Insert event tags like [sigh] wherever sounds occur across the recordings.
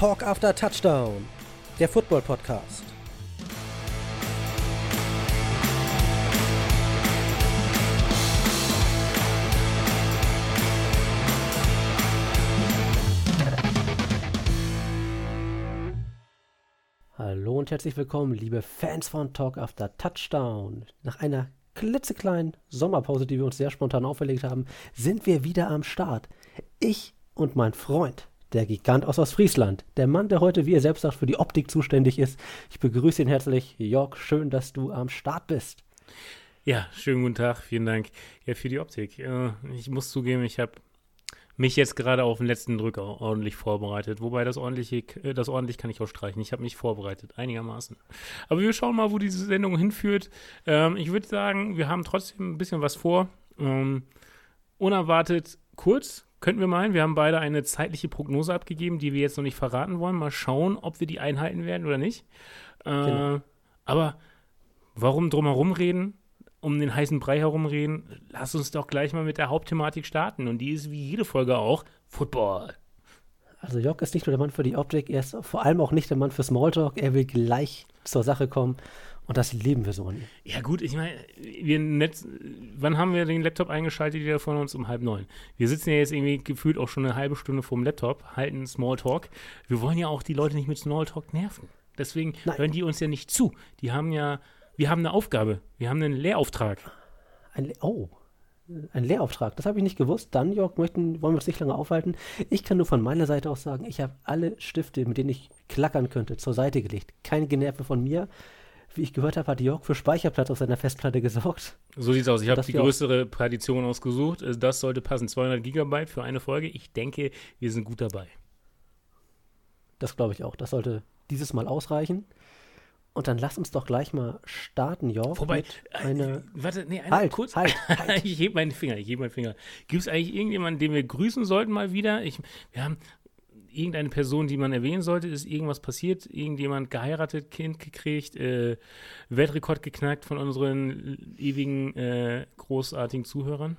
Talk After Touchdown, der Football Podcast. Hallo und herzlich willkommen, liebe Fans von Talk After Touchdown. Nach einer klitzekleinen Sommerpause, die wir uns sehr spontan auferlegt haben, sind wir wieder am Start. Ich und mein Freund, der Gigant aus Ostfriesland, der Mann, der heute, wie er selbst sagt, für die Optik zuständig ist. Ich begrüße ihn herzlich. Jörg, schön, dass du am Start bist. Ja, schönen guten Tag, vielen Dank. Ja, für die Optik. Äh, ich muss zugeben, ich habe mich jetzt gerade auf den letzten Drücker ordentlich vorbereitet. Wobei das ordentliche, äh, das ordentlich kann ich auch streichen. Ich habe mich vorbereitet, einigermaßen. Aber wir schauen mal, wo diese Sendung hinführt. Ähm, ich würde sagen, wir haben trotzdem ein bisschen was vor. Ähm, unerwartet kurz, könnten wir meinen. Wir haben beide eine zeitliche Prognose abgegeben, die wir jetzt noch nicht verraten wollen. Mal schauen, ob wir die einhalten werden oder nicht. Äh, genau. Aber warum drumherum reden? um den heißen Brei herumreden, lass uns doch gleich mal mit der Hauptthematik starten. Und die ist wie jede Folge auch Football. Also Jörg ist nicht nur der Mann für die Optik, er ist vor allem auch nicht der Mann für Smalltalk. Er will gleich zur Sache kommen. Und das leben wir so ihm. Ja gut, ich meine, wir Netz, wann haben wir den Laptop eingeschaltet, jeder von uns um halb neun? Wir sitzen ja jetzt irgendwie gefühlt auch schon eine halbe Stunde vorm Laptop, halten Smalltalk. Wir wollen ja auch die Leute nicht mit Smalltalk nerven. Deswegen Nein. hören die uns ja nicht zu. Die haben ja wir haben eine Aufgabe. Wir haben einen Lehrauftrag. Ein Le oh, ein Lehrauftrag. Das habe ich nicht gewusst. Dann, Jörg, möchten, wollen wir uns nicht lange aufhalten. Ich kann nur von meiner Seite aus sagen, ich habe alle Stifte, mit denen ich klackern könnte, zur Seite gelegt. Keine Generve von mir. Wie ich gehört habe, hat Jörg für Speicherplatz auf seiner Festplatte gesorgt. So sieht's aus. Ich habe die größere Partition ausgesucht. Das sollte passen. 200 Gigabyte für eine Folge. Ich denke, wir sind gut dabei. Das glaube ich auch. Das sollte dieses Mal ausreichen. Und dann lass uns doch gleich mal starten, Jörg. Wobei, eine, äh, warte, nee, eine, halt, kurz. Halt, [laughs] halt. ich hebe meinen Finger, ich hebe meinen Finger. Gibt es eigentlich irgendjemanden, den wir grüßen sollten mal wieder? Ich, wir haben irgendeine Person, die man erwähnen sollte. Ist irgendwas passiert? Irgendjemand geheiratet, Kind gekriegt, äh, Weltrekord geknackt von unseren ewigen, äh, großartigen Zuhörern?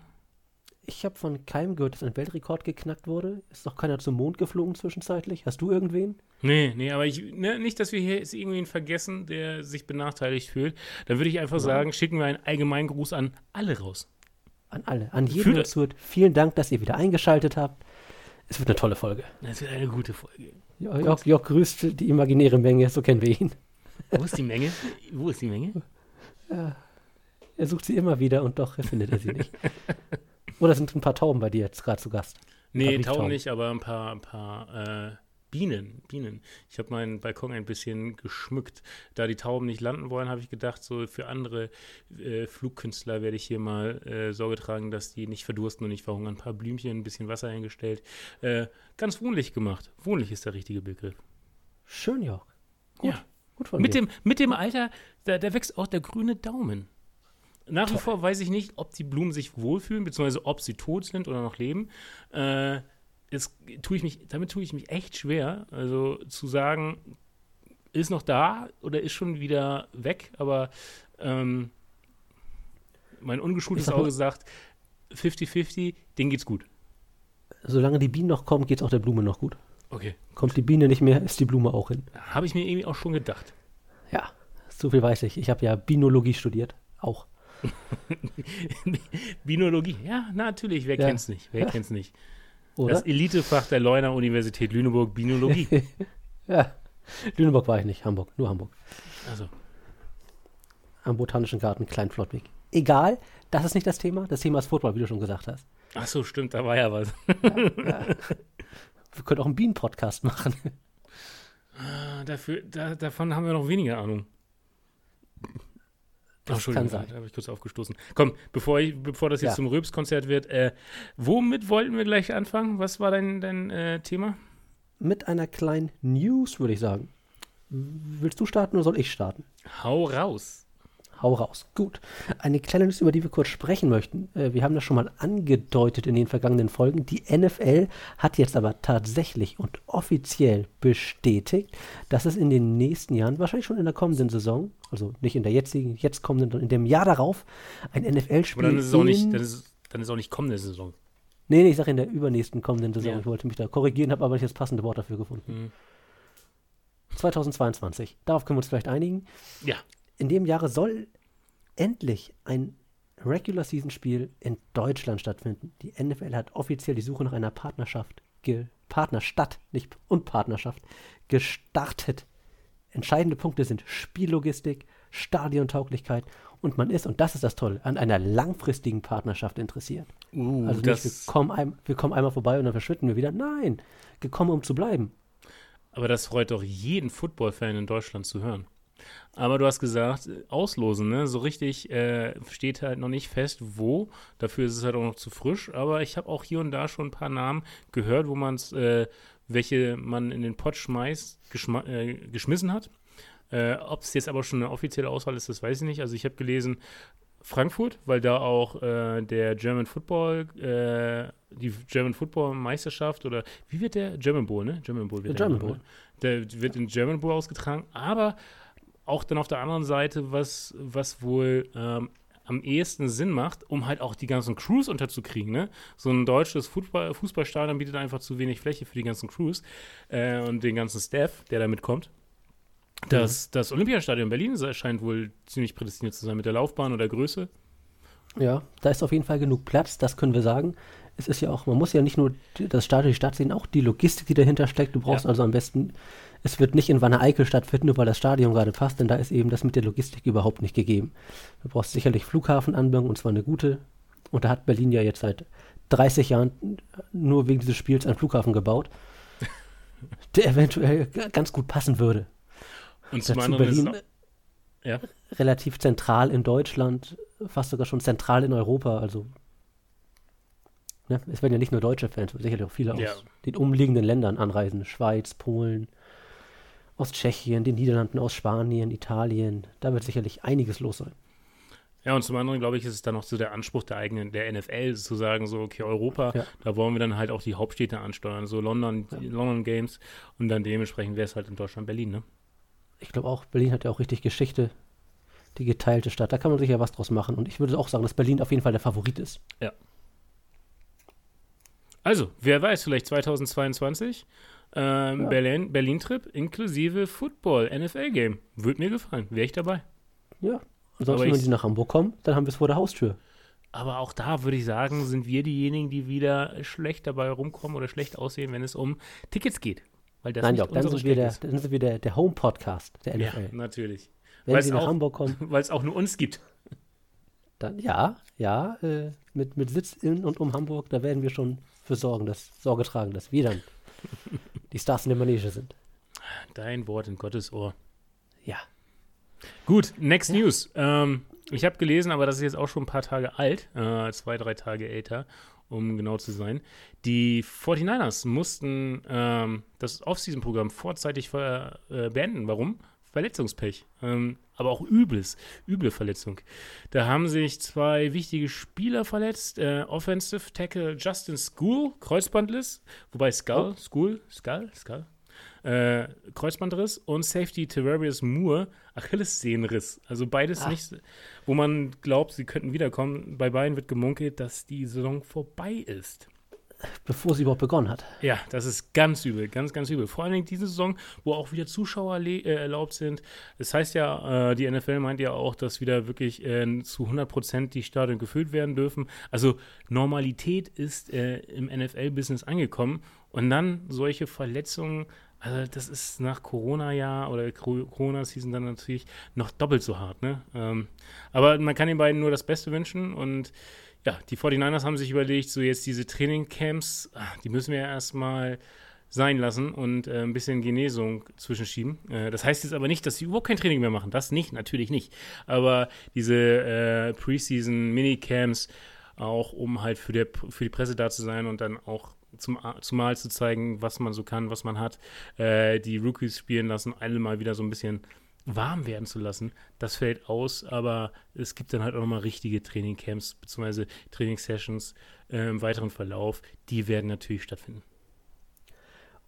Ich habe von keinem gehört, dass ein Weltrekord geknackt wurde. Ist doch keiner zum Mond geflogen zwischenzeitlich? Hast du irgendwen? Nee, nee, aber ich, ne, nicht, dass wir hier jetzt irgendwen vergessen, der sich benachteiligt fühlt. Dann würde ich einfach ja. sagen, schicken wir einen allgemeinen Gruß an alle raus. An alle, an jeden, der zuhört. Vielen Dank, dass ihr wieder eingeschaltet habt. Es wird eine tolle Folge. Es wird eine gute Folge. Jörg, Jörg grüßt die imaginäre Menge, so kennen wir ihn. Wo ist die Menge? Wo ist die Menge? Ja, er sucht sie immer wieder und doch findet er sie nicht. Oder sind ein paar Tauben bei dir jetzt gerade zu Gast? Nee, Tauben nicht, aber ein paar, ein paar äh, Bienen, Bienen. Ich habe meinen Balkon ein bisschen geschmückt. Da die Tauben nicht landen wollen, habe ich gedacht, so für andere äh, Flugkünstler werde ich hier mal äh, Sorge tragen, dass die nicht verdursten und nicht verhungern. Ein paar Blümchen, ein bisschen Wasser eingestellt. Äh, ganz wohnlich gemacht. Wohnlich ist der richtige Begriff. Schön, Jörg. Gut. Ja. Gut von mit, dir. Dem, mit dem Alter, da, da wächst auch der grüne Daumen. Nach Toll. wie vor weiß ich nicht, ob die Blumen sich wohlfühlen, beziehungsweise ob sie tot sind oder noch leben. Äh, jetzt tue ich mich, damit tue ich mich echt schwer. Also zu sagen, ist noch da oder ist schon wieder weg, aber ähm, mein ungeschultes Auge sagt 50-50, denen geht's gut. Solange die Bienen noch kommen, geht's auch der Blume noch gut. Okay. Kommt die Biene nicht mehr, ist die Blume auch hin. Habe ich mir irgendwie auch schon gedacht. Ja, so viel weiß ich. Ich habe ja Binologie studiert, auch. [laughs] Binologie, ja, natürlich, wer ja. kennt's nicht? Wer ja. kennt's nicht? Oder? Das Elitefach der Leuner Universität Lüneburg, Binologie. [laughs] ja, Lüneburg war ich nicht, Hamburg, nur Hamburg. Also. Am Botanischen Garten, Kleinflottweg. Egal, das ist nicht das Thema. Das Thema ist Football, wie du schon gesagt hast. Ach so, stimmt, da war ja was. Ja, ja. Wir können auch einen Bienen-Podcast machen. Ah, dafür, da, davon haben wir noch weniger Ahnung. Das kann sein. Da habe ich kurz aufgestoßen. Komm, bevor, ich, bevor das jetzt ja. zum Röps-Konzert wird, äh, womit wollten wir gleich anfangen? Was war dein, dein äh, Thema? Mit einer kleinen News, würde ich sagen. Willst du starten oder soll ich starten? Hau raus hau raus. Gut. Eine kleine Liste, über die wir kurz sprechen möchten. Äh, wir haben das schon mal angedeutet in den vergangenen Folgen. Die NFL hat jetzt aber tatsächlich und offiziell bestätigt, dass es in den nächsten Jahren, wahrscheinlich schon in der kommenden Saison, also nicht in der jetzigen, jetzt kommenden, sondern in dem Jahr darauf, ein NFL-Spiel. Aber dann ist es auch nicht, dann ist, dann ist auch nicht kommende Saison. Nee, nee, ich sage in der übernächsten kommenden Saison. Ja. Ich wollte mich da korrigieren, habe aber nicht das passende Wort dafür gefunden. Mhm. 2022. Darauf können wir uns vielleicht einigen. Ja. In dem Jahre soll endlich ein Regular Season Spiel in Deutschland stattfinden. Die NFL hat offiziell die Suche nach einer Partnerschaft, Partnerstadt, nicht und Partnerschaft, gestartet. Entscheidende Punkte sind Spiellogistik, Stadiontauglichkeit und man ist, und das ist das Tolle, an einer langfristigen Partnerschaft interessiert. Uh, also nicht, wir kommen, ein, wir kommen einmal vorbei und dann verschwinden wir wieder. Nein, gekommen, um zu bleiben. Aber das freut doch jeden Football-Fan in Deutschland zu hören. Aber du hast gesagt, auslosen, ne? So richtig äh, steht halt noch nicht fest, wo. Dafür ist es halt auch noch zu frisch. Aber ich habe auch hier und da schon ein paar Namen gehört, wo man es, äh, welche man in den Pott schmeißt, äh, geschmissen hat. Äh, Ob es jetzt aber schon eine offizielle Auswahl ist, das weiß ich nicht. Also ich habe gelesen, Frankfurt, weil da auch äh, der German Football, äh, die German Football Meisterschaft oder wie wird der German Bowl, ne? German Bowl wird der German Bowl. Der wird in German Bowl ausgetragen, aber auch dann auf der anderen Seite, was, was wohl ähm, am ehesten Sinn macht, um halt auch die ganzen Crews unterzukriegen. Ne? So ein deutsches Fußball, Fußballstadion bietet einfach zu wenig Fläche für die ganzen Crews äh, und den ganzen Staff, der da mitkommt. Das, mhm. das Olympiastadion Berlin scheint wohl ziemlich prädestiniert zu sein mit der Laufbahn oder Größe. Ja, da ist auf jeden Fall genug Platz, das können wir sagen. Es ist ja auch, man muss ja nicht nur das Stadion, die Stadt sehen, auch die Logistik, die dahinter steckt. Du brauchst ja. also am besten es wird nicht in Wanne-Eickel stattfinden, nur weil das Stadion gerade passt, denn da ist eben das mit der Logistik überhaupt nicht gegeben. Du brauchst sicherlich Flughafenanbindung und zwar eine gute. Und da hat Berlin ja jetzt seit 30 Jahren nur wegen dieses Spiels einen Flughafen gebaut, [laughs] der eventuell ganz gut passen würde. Und zum anderen Berlin auch, ja. relativ zentral in Deutschland, fast sogar schon zentral in Europa. Also ne, es werden ja nicht nur deutsche Fans, sicherlich auch viele ja. aus den umliegenden Ländern anreisen. Schweiz, Polen, aus Tschechien, den Niederlanden, aus Spanien, Italien. Da wird sicherlich einiges los sein. Ja, und zum anderen, glaube ich, ist es dann noch so der Anspruch der eigenen, der NFL, zu sagen, so, okay, Europa, ja. da wollen wir dann halt auch die Hauptstädte ansteuern, so London, ja. London Games und dann dementsprechend wäre es halt in Deutschland Berlin, ne? Ich glaube auch, Berlin hat ja auch richtig Geschichte, die geteilte Stadt. Da kann man sicher was draus machen und ich würde auch sagen, dass Berlin auf jeden Fall der Favorit ist. Ja. Also, wer weiß, vielleicht 2022 ähm, ja. Berlin, Berlin-Trip inklusive Football, NFL-Game. Würde mir gefallen. Wäre ich dabei. Ja. Ansonsten, wenn sie nach Hamburg kommen, dann haben wir es vor der Haustür. Aber auch da würde ich sagen, sind wir diejenigen, die wieder schlecht dabei rumkommen oder schlecht aussehen, wenn es um Tickets geht. Weil das Nein, Job, dann, sind wir der, dann sind wir der, der Home-Podcast der NFL. Ja, natürlich. Wenn weil's sie nach auch, Hamburg kommen. [laughs] Weil es auch nur uns gibt. Dann, ja, ja, äh, mit, mit Sitz in und um Hamburg, da werden wir schon für sorgen, dass, Sorge tragen, dass wir dann die Stars in der Manege sind. Dein Wort in Gottes Ohr. Ja. Gut, next ja. news. Ähm, ich habe gelesen, aber das ist jetzt auch schon ein paar Tage alt, äh, zwei, drei Tage älter, um genau zu sein. Die 49ers mussten ähm, das Offseason-Programm vorzeitig äh, beenden. Warum? Verletzungspech. Ähm, aber auch übles, üble Verletzung. Da haben sich zwei wichtige Spieler verletzt. Äh, Offensive Tackle Justin School, Kreuzbandriss, wobei Skull, oh. School, Skull, Skull, äh, Kreuzbandriss und Safety Terrarius Moore, Achillessehnenriss. Also beides Ach. nicht, wo man glaubt, sie könnten wiederkommen. Bei beiden wird gemunkelt, dass die Saison vorbei ist bevor sie überhaupt begonnen hat. Ja, das ist ganz übel, ganz, ganz übel. Vor allen Dingen diese Saison, wo auch wieder Zuschauer äh, erlaubt sind. Das heißt ja, äh, die NFL meint ja auch, dass wieder wirklich äh, zu 100 Prozent die Stadien gefüllt werden dürfen. Also Normalität ist äh, im NFL-Business angekommen. Und dann solche Verletzungen, also das ist nach Corona-Jahr oder Corona-Season dann natürlich noch doppelt so hart. Ne? Ähm, aber man kann den beiden nur das Beste wünschen und ja, die 49ers haben sich überlegt, so jetzt diese Trainingcamps, ah, die müssen wir erstmal sein lassen und äh, ein bisschen Genesung zwischenschieben. Äh, das heißt jetzt aber nicht, dass sie überhaupt kein Training mehr machen. Das nicht, natürlich nicht. Aber diese äh, Preseason-Minicamps, auch um halt für, der, für die Presse da zu sein und dann auch zum, zumal zu zeigen, was man so kann, was man hat, äh, die Rookies spielen lassen, alle mal wieder so ein bisschen warm werden zu lassen, das fällt aus, aber es gibt dann halt auch nochmal richtige Trainingcamps bzw. Trainingssessions äh, im weiteren Verlauf, die werden natürlich stattfinden.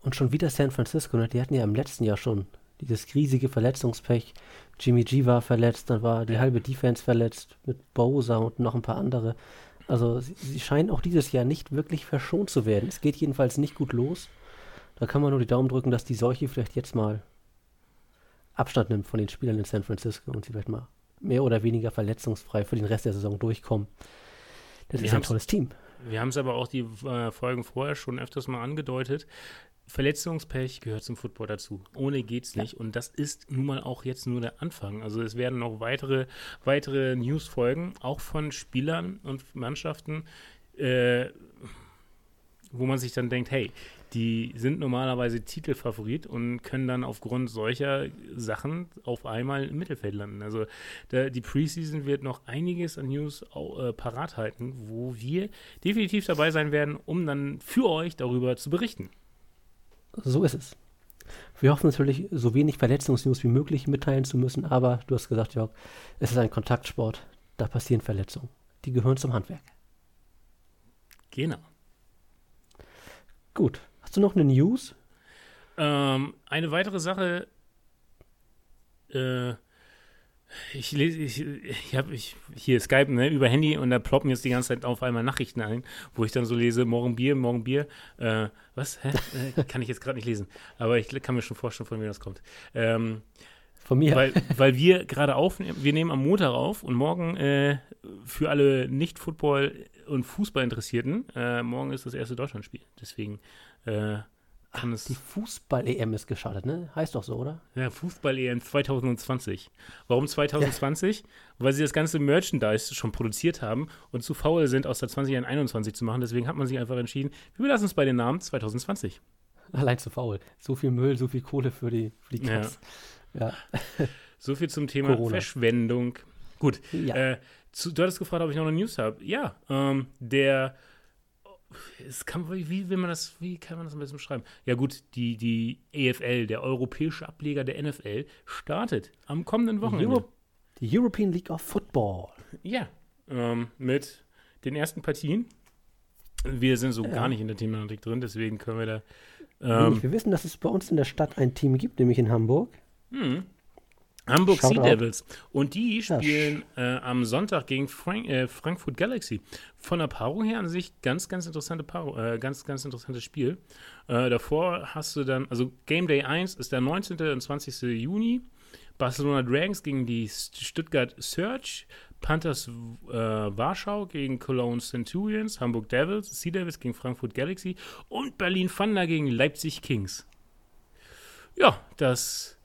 Und schon wieder San Francisco, ne? die hatten ja im letzten Jahr schon dieses riesige Verletzungspech. Jimmy G war verletzt, dann war die halbe Defense verletzt mit Bowser und noch ein paar andere. Also sie, sie scheinen auch dieses Jahr nicht wirklich verschont zu werden. Es geht jedenfalls nicht gut los. Da kann man nur die Daumen drücken, dass die Seuche vielleicht jetzt mal Abstand nimmt von den Spielern in San Francisco und sie vielleicht mal mehr oder weniger verletzungsfrei für den Rest der Saison durchkommen. Das Wir ist ein tolles Team. Wir haben es aber auch die äh, Folgen vorher schon öfters mal angedeutet. Verletzungspech gehört zum Football dazu. Ohne geht's nicht. Und das ist nun mal auch jetzt nur der Anfang. Also es werden noch weitere, weitere News folgen, auch von Spielern und Mannschaften, äh, wo man sich dann denkt, hey, die sind normalerweise Titelfavorit und können dann aufgrund solcher Sachen auf einmal im Mittelfeld landen. Also der, die Preseason wird noch einiges an News äh, parat halten, wo wir definitiv dabei sein werden, um dann für euch darüber zu berichten. So ist es. Wir hoffen natürlich, so wenig Verletzungsnews wie möglich mitteilen zu müssen, aber du hast gesagt, Jörg, es ist ein Kontaktsport, da passieren Verletzungen. Die gehören zum Handwerk. Genau. Gut. Hast du noch eine News? Ähm, eine weitere Sache, äh, ich lese, ich, ich habe ich, hier Skype, ne, über Handy und da ploppen jetzt die ganze Zeit auf einmal Nachrichten ein, wo ich dann so lese, morgen Bier, morgen Bier, äh, was, hä? Äh, kann ich jetzt gerade nicht lesen, aber ich kann mir schon vorstellen, von wem das kommt. Ähm, Von mir. weil, weil wir gerade aufnehmen, wir nehmen am Montag auf und morgen äh, für alle Nicht-Football- und Fußballinteressierten, äh, morgen ist das erste Deutschlandspiel. Deswegen äh, kann es. Die Fußball-EM ist gestartet, ne? Heißt doch so, oder? Ja, Fußball-EM 2020. Warum 2020? Weil sie das ganze Merchandise schon produziert haben und zu faul sind, aus der 20 ein 21 zu machen. Deswegen hat man sich einfach entschieden, wir belassen es bei den Namen 2020. Allein zu faul. So viel Müll, so viel Kohle für die, für die Ja. Ja. So viel zum Thema Corona. Verschwendung. Gut, Ja. Äh, zu, du hattest gefragt, ob ich noch eine News habe. Ja, ähm, der. Kann, wie, will man das, wie kann man das am besten beschreiben? Ja, gut, die, die EFL, der europäische Ableger der NFL, startet am kommenden Wochenende. Euro die European League of Football. Ja, ähm, mit den ersten Partien. Wir sind so Ja. gar nicht in der Thematik drin, deswegen können wir da. Ähm, Wir wissen, dass es bei uns in der Stadt ein Team gibt, nämlich in Hamburg. Hm. Hamburg Shout Sea out. Devils. Und die Ja, spielen äh, am Sonntag gegen Frank, äh, Frankfurt Galaxy. Von der Paarung her an sich ganz, ganz interessante Paarung, äh, ganz, ganz interessantes Spiel. Äh, davor hast du dann, also Game Day 1 ist der 19. und 20. Juni. Barcelona Dragons gegen die St- Stuttgart Search, Panthers äh, Warschau gegen Cologne Centurions, Hamburg Devils, Sea Devils gegen Frankfurt Galaxy und Berlin Thunder gegen Leipzig Kings. Ja, das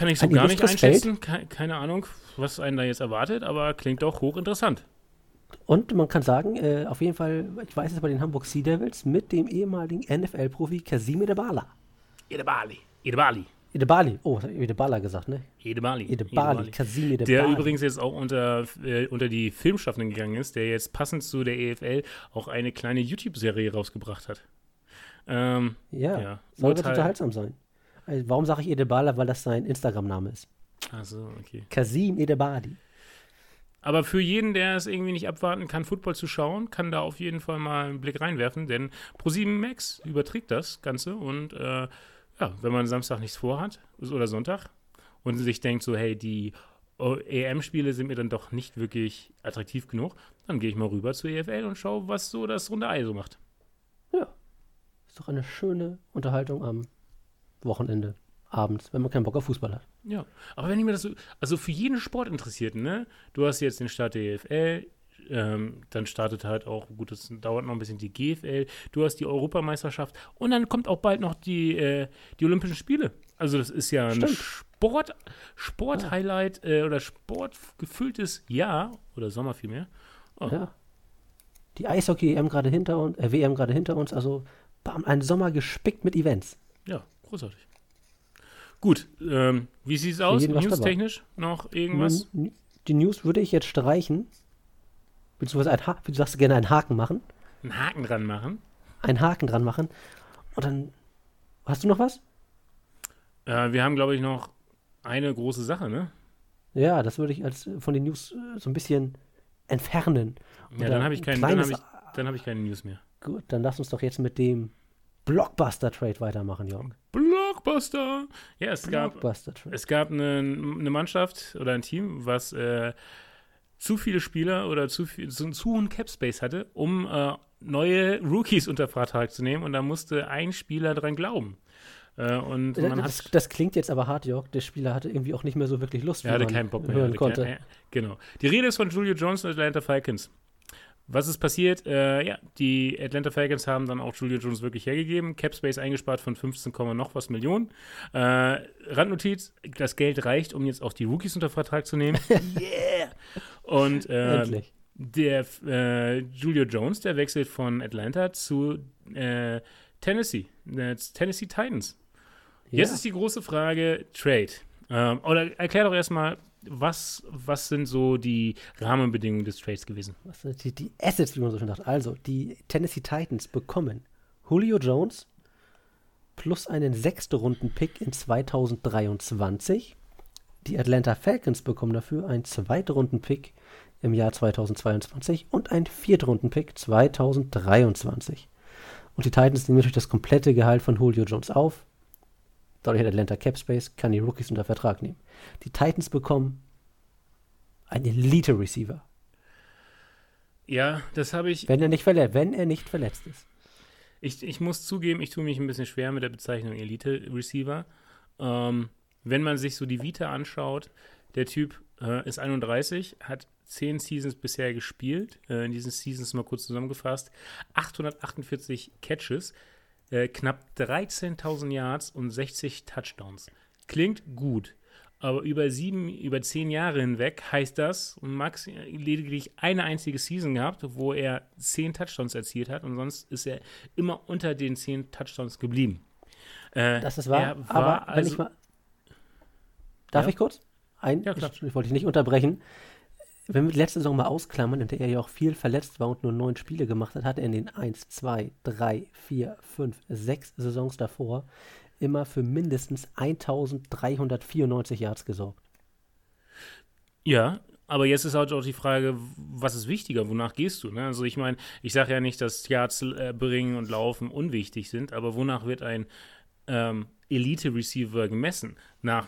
kann ich so gar nicht einschätzen. Ke keine Ahnung, was einen da jetzt erwartet, aber klingt doch hochinteressant. Und man kann sagen, äh, auf jeden Fall, ich weiß es bei den Hamburg Sea Devils, mit dem ehemaligen NFL-Profi Kasim Edebala. Edebali. Edebali. Edebali, oh, ich habe Edebala gesagt, ne? Edebali. Edebali, Kasim Edebali. Der übrigens jetzt auch unter, äh, unter die Filmschaffenden gegangen ist, der jetzt passend zu der EFL auch eine kleine YouTube-Serie rausgebracht hat. Ähm, Ja, ja. soll Urteil- unterhaltsam sein. Also, warum sage ich Edebala? Weil das sein Instagram-Name ist. Also, okay. Kasim Edebali. Aber für jeden, der es irgendwie nicht abwarten kann, Football zu schauen, kann da auf jeden Fall mal einen Blick reinwerfen, denn Pro7 Max überträgt das Ganze und äh, ja, wenn man Samstag nichts vorhat oder Sonntag und sich denkt so, hey, die EM-Spiele sind mir dann doch nicht wirklich attraktiv genug, dann gehe ich mal rüber zur EFL und schaue, was so das runde Ei so macht. Ja. Ist doch eine schöne Unterhaltung am Wochenende, abends, wenn man keinen Bock auf Fußball hat. Ja, aber wenn ich mir das so, also für jeden Sportinteressierten, ne, du hast jetzt den Start der EFL, ähm, dann startet halt auch, gut, das dauert noch ein bisschen die GFL, du hast die Europameisterschaft und dann kommt auch bald noch die, äh, die Olympischen Spiele. Also das ist ja ein Stimmt. Sport, Sport-Highlight äh, oder sportgefülltes Jahr oder Sommer vielmehr. Oh. Ja. Die Eishockey-EM gerade hinter uns, äh, WM gerade hinter uns, also bam, ein Sommer gespickt mit Events. Ja, großartig. Gut, ähm, wie sieht es aus? Newstechnisch noch irgendwas? Die News würde ich jetzt streichen, beziehungsweise ein Ha- du sagst gerne einen Haken machen, Einen Haken dran machen? einen Haken dran machen und dann, hast du noch was? Äh, wir haben, glaube ich, noch eine große Sache, ne? Ja, das würde ich als von den News äh, so ein bisschen entfernen. Ja, dann habe ich, ein keinen- dann hab ich, dann hab ich keine News mehr. Gut, dann lass uns doch jetzt mit dem Blockbuster-Trade weitermachen, Jörg. Blockbuster! Ja, es gab, Blockbuster-Trade. es gab eine, eine Mannschaft oder ein Team, was äh, zu viele Spieler oder zu, viel, zu, zu hohen Cap Space hatte, um äh, neue Rookies unter Vertrag zu nehmen und da musste ein Spieler dran glauben. Äh, und man das, hat, das klingt jetzt aber hart, Jörg. Der Spieler hatte irgendwie auch nicht mehr so wirklich Lust, er hatte keinen Bock mehr. hören konnte. Kein, äh, genau. Die Rede ist von Julio Jones und Atlanta Falcons. Was ist passiert? Äh, ja, die Atlanta Falcons haben dann auch Julio Jones wirklich hergegeben. Capspace eingespart von 15, noch was Millionen. Äh, Randnotiz: Das Geld reicht, um jetzt auch die Rookies unter Vertrag zu nehmen. [laughs] yeah! Und äh, Endlich. der äh, Julio Jones, der wechselt von Atlanta zu äh, Tennessee, äh, Tennessee Titans. Jetzt Ja. ist die große Frage Trade. Ähm, oder erklär doch erstmal, was, was sind so die Rahmenbedingungen des Trades gewesen? Was sind die, die Assets, wie man so schön sagt. Also, die Tennessee Titans bekommen Julio Jones plus einen sechste Runden-Pick in 2023. Die Atlanta Falcons bekommen dafür einen zweite Runden-Pick im Jahr 2022 und einen vierte Runden-Pick 2023. Und die Titans nehmen natürlich das komplette Gehalt von Julio Jones auf. Dadurch hat Atlanta Cap Space, kann die Rookies unter Vertrag nehmen. Die Titans bekommen einen Elite-Receiver. Ja, das habe ich, Wenn er nicht verletzt, wenn er nicht verletzt ist. ich. Ich muss zugeben, ich tue mich ein bisschen schwer mit der Bezeichnung Elite-Receiver. Ähm, wenn man sich so die Vita anschaut, der Typ äh, ist 31, hat 10 Seasons bisher gespielt. Äh, in diesen Seasons mal kurz zusammengefasst. 848 Catches, äh, knapp 13.000 Yards und 60 Touchdowns. Klingt gut. Aber über sieben, über zehn Jahre hinweg heißt das, und Max lediglich eine einzige Season gehabt, wo er zehn Touchdowns erzielt hat und sonst ist er immer unter den zehn Touchdowns geblieben. Äh, Das ist wahr. er war aber wenn also- ich mal. Darf Ja? ich kurz? Ein, Ja, klar. Ich, ich wollte dich nicht unterbrechen. Wenn wir die letzte Saison mal ausklammern, in der er ja auch viel verletzt war und nur neun Spiele gemacht hat, hat er in den 1, 2, 3, 4, 5, 6 Saisons davor immer für mindestens 1394 Yards gesorgt. Ja, aber jetzt ist halt auch die Frage, was ist wichtiger, wonach gehst du? Ne? Also ich meine, ich sage ja nicht, dass Yards äh, bringen und laufen unwichtig sind, aber wonach wird ein ähm, Elite-Receiver gemessen? Nach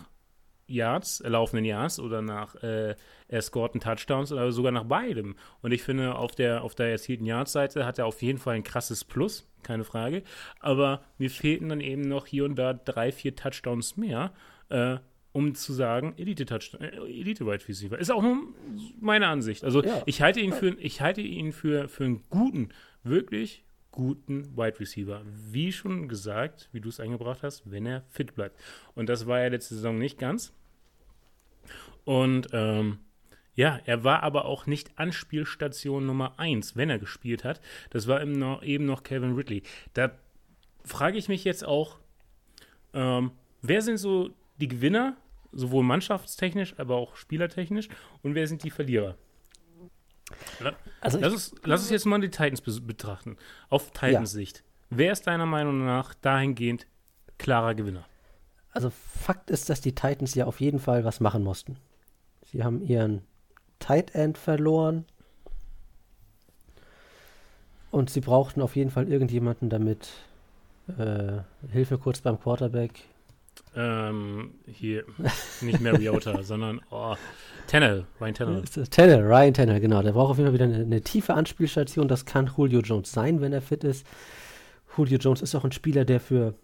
Yards, äh, laufenden Yards oder nach äh, erscorten Touchdowns oder sogar nach beidem. Und ich finde, auf der, auf der erzielten Yards-Seite hat er auf jeden Fall ein krasses Plus, keine Frage. Aber mir fehlten dann eben noch hier und da drei, vier Touchdowns mehr, äh, um zu sagen, Elite-Touchdown, äh, Elite-Wide Receiver. Ist auch nur meine Ansicht. Also Ja. ich halte ihn für, ich halte ihn für, für einen guten, wirklich guten Wide Receiver. Wie schon gesagt, wie du es eingebracht hast, wenn er fit bleibt. Und das war ja letzte Saison nicht ganz. Und ähm, ja, er war aber auch nicht Anspielstation Nummer 1, wenn er gespielt hat. Das war eben noch, eben noch Calvin Ridley. Da frage ich mich jetzt auch, ähm, wer sind so die Gewinner, sowohl mannschaftstechnisch, aber auch spielertechnisch, und wer sind die Verlierer? Also Lass uns, lass uns jetzt mal die Titans betrachten. Auf Titans Sicht. Wer ist deiner Meinung nach dahingehend klarer Gewinner? also Fakt ist, dass die Titans ja auf jeden Fall was machen mussten. Sie haben ihren Tight End verloren. Und sie brauchten auf jeden Fall irgendjemanden, damit äh, Hilfe kurz beim Quarterback. Ähm, hier, nicht Mariota, [laughs] sondern oh, Tennell, Ryan Tennell. Das Tannehill, Ryan Tannehill, genau. Der braucht auf jeden Fall wieder eine, eine tiefe Anspielstation. Das kann Julio Jones sein, wenn er fit ist. Julio Jones ist auch ein Spieler, der für,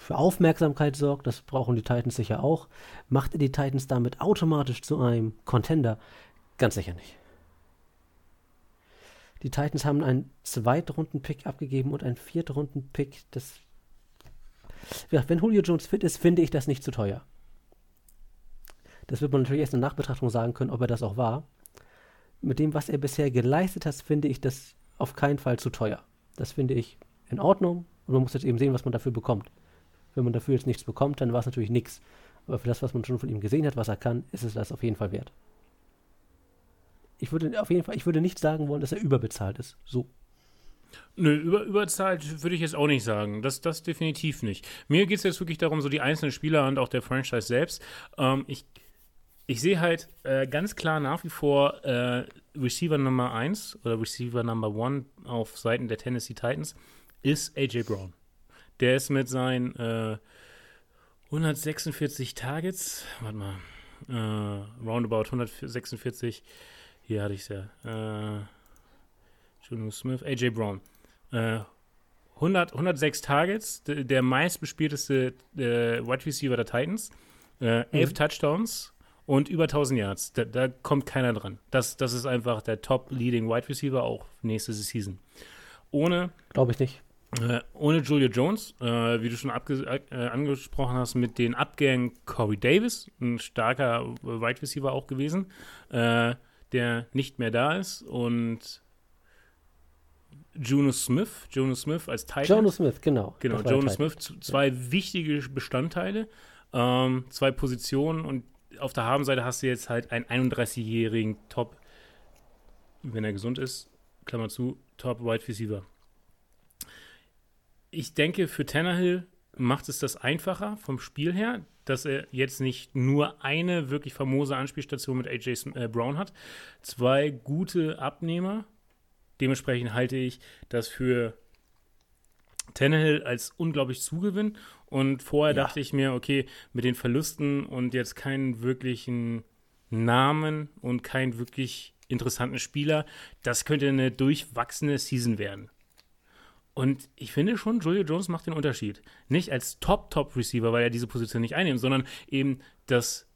für Aufmerksamkeit sorgt. Das brauchen die Titans sicher auch. Macht er die Titans damit automatisch zu einem Contender? Ganz sicher nicht. Die Titans haben einen Zweitrunden-Pick abgegeben und einen Viertrunden-Pick. Ja, wenn Julio Jones fit ist, finde ich das nicht zu teuer. Das wird man natürlich erst in Nachbetrachtung sagen können, ob er das auch war. Mit dem, was er bisher geleistet hat, finde ich das auf keinen Fall zu teuer. Das finde ich in Ordnung und man muss jetzt eben sehen, was man dafür bekommt. Wenn man dafür jetzt nichts bekommt, dann war es natürlich nichts. Aber für das, was man schon von ihm gesehen hat, was er kann, ist es das auf jeden Fall wert. Ich würde auf jeden Fall, ich würde nicht sagen wollen, dass er überbezahlt ist. So. Nö, über, überzahlt würde ich jetzt auch nicht sagen. Das, das definitiv nicht. Mir geht es jetzt wirklich darum, so die einzelnen Spieler und auch der Franchise selbst. Ähm, ich, ich sehe halt äh, ganz klar nach wie vor äh, Receiver Nummer 1 oder Receiver Number 1 auf Seiten der Tennessee Titans ist AJ Brown. Der ist mit seinen äh, 146 Targets, warte mal, äh, roundabout 146, hier hatte ich es ja, äh, Juno Smith, AJ Brown. Äh, 100, 106 Targets, der, der meistbespielteste äh, Wide Receiver der Titans, äh, 11 mhm. Touchdowns und über 1000 Yards. Da, da, kommt keiner dran. Das, das ist einfach der Top-Leading Wide Receiver auch nächste Season. Ohne. Glaube ich nicht. Äh, ohne Julia Jones, äh, wie du schon äh, angesprochen hast, mit den Abgängen Corey Davis, ein starker Wide Receiver auch gewesen, äh, der nicht mehr da ist und Juno Smith, Jono Smith als Titan. Jono Smith, genau. Genau, Jono Smith, zwei ja. wichtige Bestandteile, ähm, zwei Positionen und auf der Habenseite hast du jetzt halt einen 31-jährigen Top, wenn er gesund ist, Klammer zu, Top Wide Receiver ich denke, für Tannehill macht es das einfacher vom Spiel her, dass er jetzt nicht nur eine wirklich famose Anspielstation mit AJ äh, Brown hat, zwei gute Abnehmer. Dementsprechend halte ich das für Tannehill als unglaublich Zugewinn. Und vorher ja. dachte ich mir, okay, mit den Verlusten und jetzt keinen wirklichen Namen und keinen wirklich interessanten Spieler, das könnte eine durchwachsene Season werden. Und ich finde schon, Julio Jones macht den Unterschied. Nicht als Top-Top-Receiver, weil er diese Position nicht einnimmt, sondern eben das,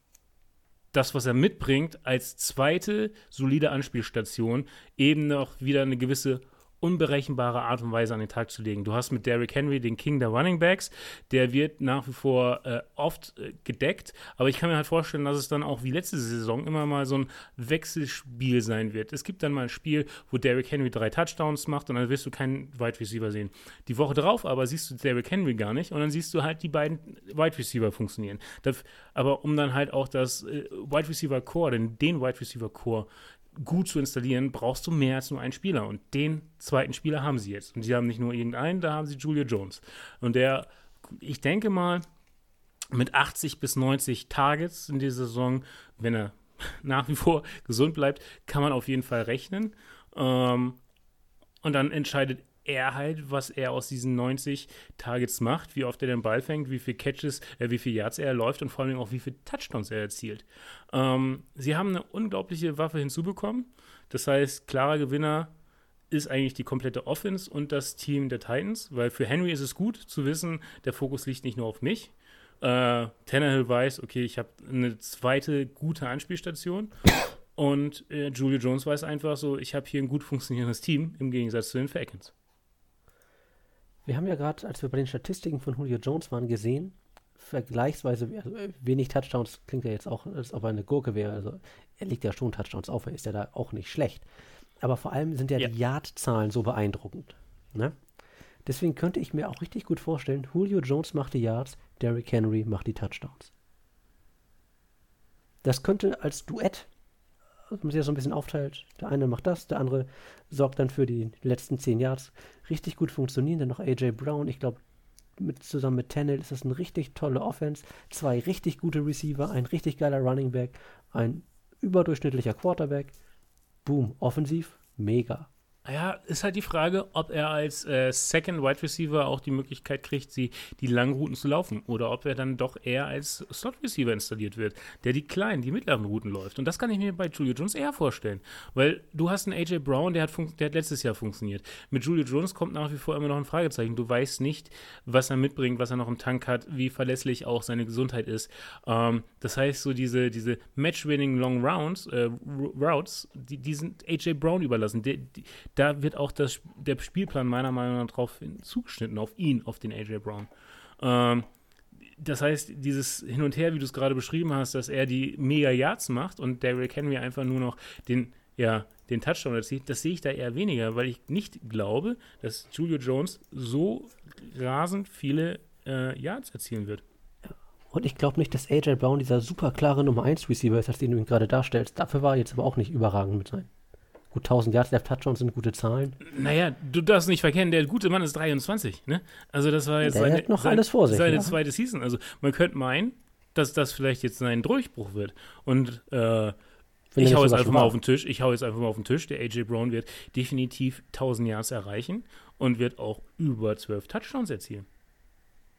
das, was er mitbringt, als zweite solide Anspielstation, eben noch wieder eine gewisse unberechenbare Art und Weise an den Tag zu legen. Du hast mit Derrick Henry den King der Running Backs, der wird nach wie vor äh, oft äh, gedeckt, aber ich kann mir halt vorstellen, dass es dann auch wie letzte Saison immer mal so ein Wechselspiel sein wird. Es gibt dann mal ein Spiel, wo Derrick Henry drei Touchdowns macht und dann wirst du keinen Wide Receiver sehen. Die Woche drauf aber siehst du Derrick Henry gar nicht und dann siehst du halt die beiden Wide Receiver funktionieren. Aber um dann halt auch das äh, Wide Receiver Core, den, den Wide Receiver Core gut zu installieren, brauchst du mehr als nur einen Spieler. Und den zweiten Spieler haben sie jetzt. Und sie haben nicht nur irgendeinen, da haben sie Julia Jones. Und der, ich denke mal, mit 80 bis 90 Targets in dieser Saison, wenn er [laughs] nach wie vor gesund bleibt, kann man auf jeden Fall rechnen. Ähm, und dann entscheidet er halt, was er aus diesen 90 Targets macht, wie oft er den Ball fängt, wie viele Catches, äh, wie viele Yards er läuft und vor allem auch wie viele Touchdowns er erzielt. Ähm, sie haben eine unglaubliche Waffe hinzubekommen. Das heißt, klarer Gewinner ist eigentlich die komplette Offense und das Team der Titans, weil für Henry ist es gut zu wissen, der Fokus liegt nicht nur auf mich. Äh, Tannehill weiß, okay, ich habe eine zweite gute Anspielstation. Und äh, Julio Jones weiß einfach so, ich habe hier ein gut funktionierendes Team im Gegensatz zu den Falcons. Wir haben ja gerade, als wir bei den Statistiken von Julio Jones waren, gesehen, vergleichsweise also wenig Touchdowns klingt ja jetzt auch, als ob er eine Gurke wäre. Also er legt ja schon Touchdowns auf, er ist ja da auch nicht schlecht. Aber vor allem sind ja, ja. die Yard-Zahlen so beeindruckend. Ne? Deswegen könnte ich mir auch richtig gut vorstellen, Julio Jones macht die Yards, Derrick Henry macht die Touchdowns. Das könnte als Duett man sich das so ein bisschen aufteilt. Der eine macht das, der andere sorgt dann für die letzten zehn Yards. Richtig gut funktionieren. Dann noch AJ Brown. Ich glaube, mit, zusammen mit Tennell ist das eine richtig tolle Offense. Zwei richtig gute Receiver, ein richtig geiler Running Back, ein überdurchschnittlicher Quarterback. Boom, offensiv, mega. Ja, ist halt die Frage, ob er als äh, Second Wide Receiver auch die Möglichkeit kriegt, sie, die langen Routen zu laufen. Oder ob er dann doch eher als Slot Receiver installiert wird, der die kleinen, die mittleren Routen läuft. Und das kann ich mir bei Julio Jones eher vorstellen. Weil du hast einen AJ Brown, der hat, der hat letztes Jahr funktioniert. Mit Julio Jones kommt nach wie vor immer noch ein Fragezeichen. Du weißt nicht, was er mitbringt, was er noch im Tank hat, wie verlässlich auch seine Gesundheit ist. Ähm, das heißt, so diese, diese Match-Winning Long Rounds, äh, Routes, die, die sind AJ Brown überlassen. Die, die, da wird auch das, der Spielplan meiner Meinung nach drauf zugeschnitten, auf ihn, auf den AJ Brown. Ähm, das heißt, dieses Hin und Her, wie du es gerade beschrieben hast, dass er die mega Yards macht und Derrick Henry einfach nur noch den, ja, den Touchdown erzielt, das sehe ich da eher weniger, weil ich nicht glaube, dass Julio Jones so rasend viele äh, Yards erzielen wird. Und ich glaube nicht, dass AJ Brown dieser super klare Nummer 1 Receiver ist, als den du ihn gerade darstellst. Dafür war er jetzt aber auch nicht überragend mit sein. Gut, 1000 Yards, der Touchdowns sind gute Zahlen. Naja, du darfst nicht verkennen, der gute Mann ist 23, ne? Also das war jetzt der seine, hat noch seine, alles vor sich, seine ja. zweite Season. Also man könnte meinen, dass das vielleicht jetzt sein Durchbruch wird. Und äh, ich hau jetzt einfach mal auf den Tisch. Ich hau jetzt einfach mal auf den Tisch. Der AJ Brown wird definitiv 1000 Yards erreichen und wird auch über 12 Touchdowns erzielen.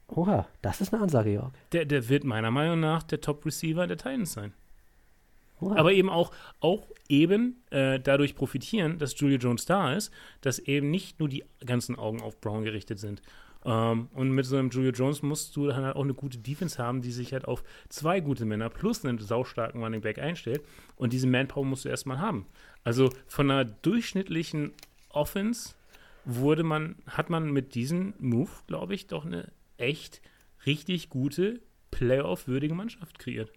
Oha, das ist eine Ansage, Jörg. Der, der wird meiner Meinung nach der Top-Receiver der Titans sein. Wow. Aber eben auch, auch eben äh, dadurch profitieren, dass Julia Jones da ist, dass eben nicht nur die ganzen Augen auf Brown gerichtet sind. Ähm, und mit so einem Julia Jones musst du dann halt auch eine gute Defense haben, die sich halt auf zwei gute Männer plus einen saustarken Running Back einstellt. Und diese Manpower musst du erstmal haben. Also von einer durchschnittlichen Offense wurde man, hat man mit diesem Move, glaube ich, doch eine echt richtig gute, Playoff-würdige Mannschaft kreiert.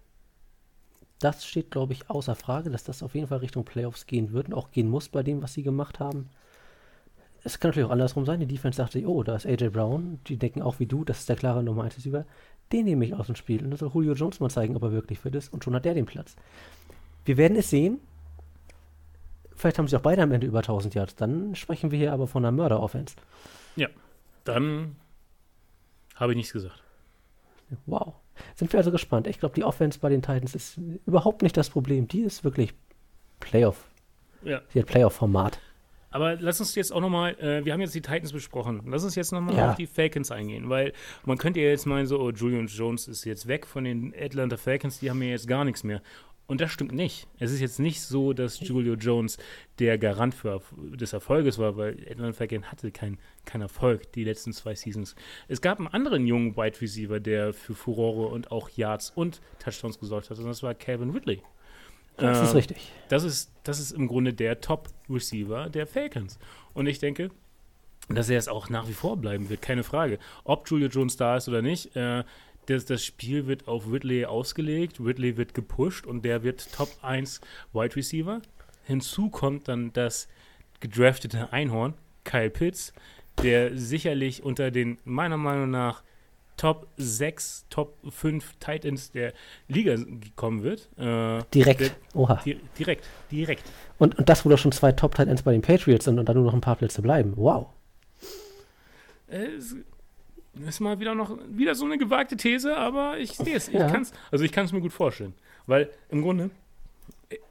Das steht, glaube ich, außer Frage, dass das auf jeden Fall Richtung Playoffs gehen wird und auch gehen muss bei dem, was sie gemacht haben. Es kann natürlich auch andersrum sein. Die Defense sagt sich, oh, da ist AJ Brown. Die denken auch wie du, das ist der klare Nummer 1 über. Den nehme ich aus dem Spiel. Und dann soll Julio Jones mal zeigen, ob er wirklich fit ist. Und schon hat der den Platz. Wir werden es sehen. Vielleicht haben sie auch beide am Ende über 1000 Yards. Dann sprechen wir hier aber von einer Mörder-Offense. Ja, dann habe ich nichts gesagt. Wow. Sind wir also gespannt. Ich glaube, die Offense bei den Titans ist überhaupt nicht das Problem. Die ist wirklich Playoff. Ja. Sie hat Playoff-Format. Aber lass uns jetzt auch nochmal, äh, wir haben jetzt die Titans besprochen, lass uns jetzt nochmal ja. auf die Falcons eingehen, weil man könnte ja jetzt meinen, so, oh, Julian Jones ist jetzt weg von den Atlanta Falcons, die haben ja jetzt gar nichts mehr. Und das stimmt nicht. Es ist jetzt nicht so, dass Julio Jones der Garant für, des Erfolges war, weil Atlanta Falcons hatte keinen kein Erfolg die letzten zwei Seasons. Es gab einen anderen jungen Wide Receiver, der für Furore und auch Yards und Touchdowns gesorgt hat, und das war Calvin Ridley. Das ähm, ist richtig. Das ist, das ist im Grunde der Top-Receiver der Falcons. Und ich denke, dass er es auch nach wie vor bleiben wird, keine Frage. Ob Julio Jones da ist oder nicht, äh, das, das Spiel wird auf Ridley ausgelegt, Ridley wird gepusht und der wird Top 1 Wide Receiver. Hinzu kommt dann das gedraftete Einhorn, Kyle Pitts, der sicherlich unter den meiner Meinung nach Top 6, Top 5 Titans der Liga kommen wird. Äh, direkt. Der, Oha. Di direkt, direkt. Und, und das, wo doch schon zwei Top Titans bei den Patriots sind und dann nur noch ein paar Plätze bleiben. Wow. Äh, ist mal wieder noch wieder so eine gewagte These, aber ich sehe es. Ich ja. kann's, also ich kann es mir gut vorstellen. Weil im Grunde,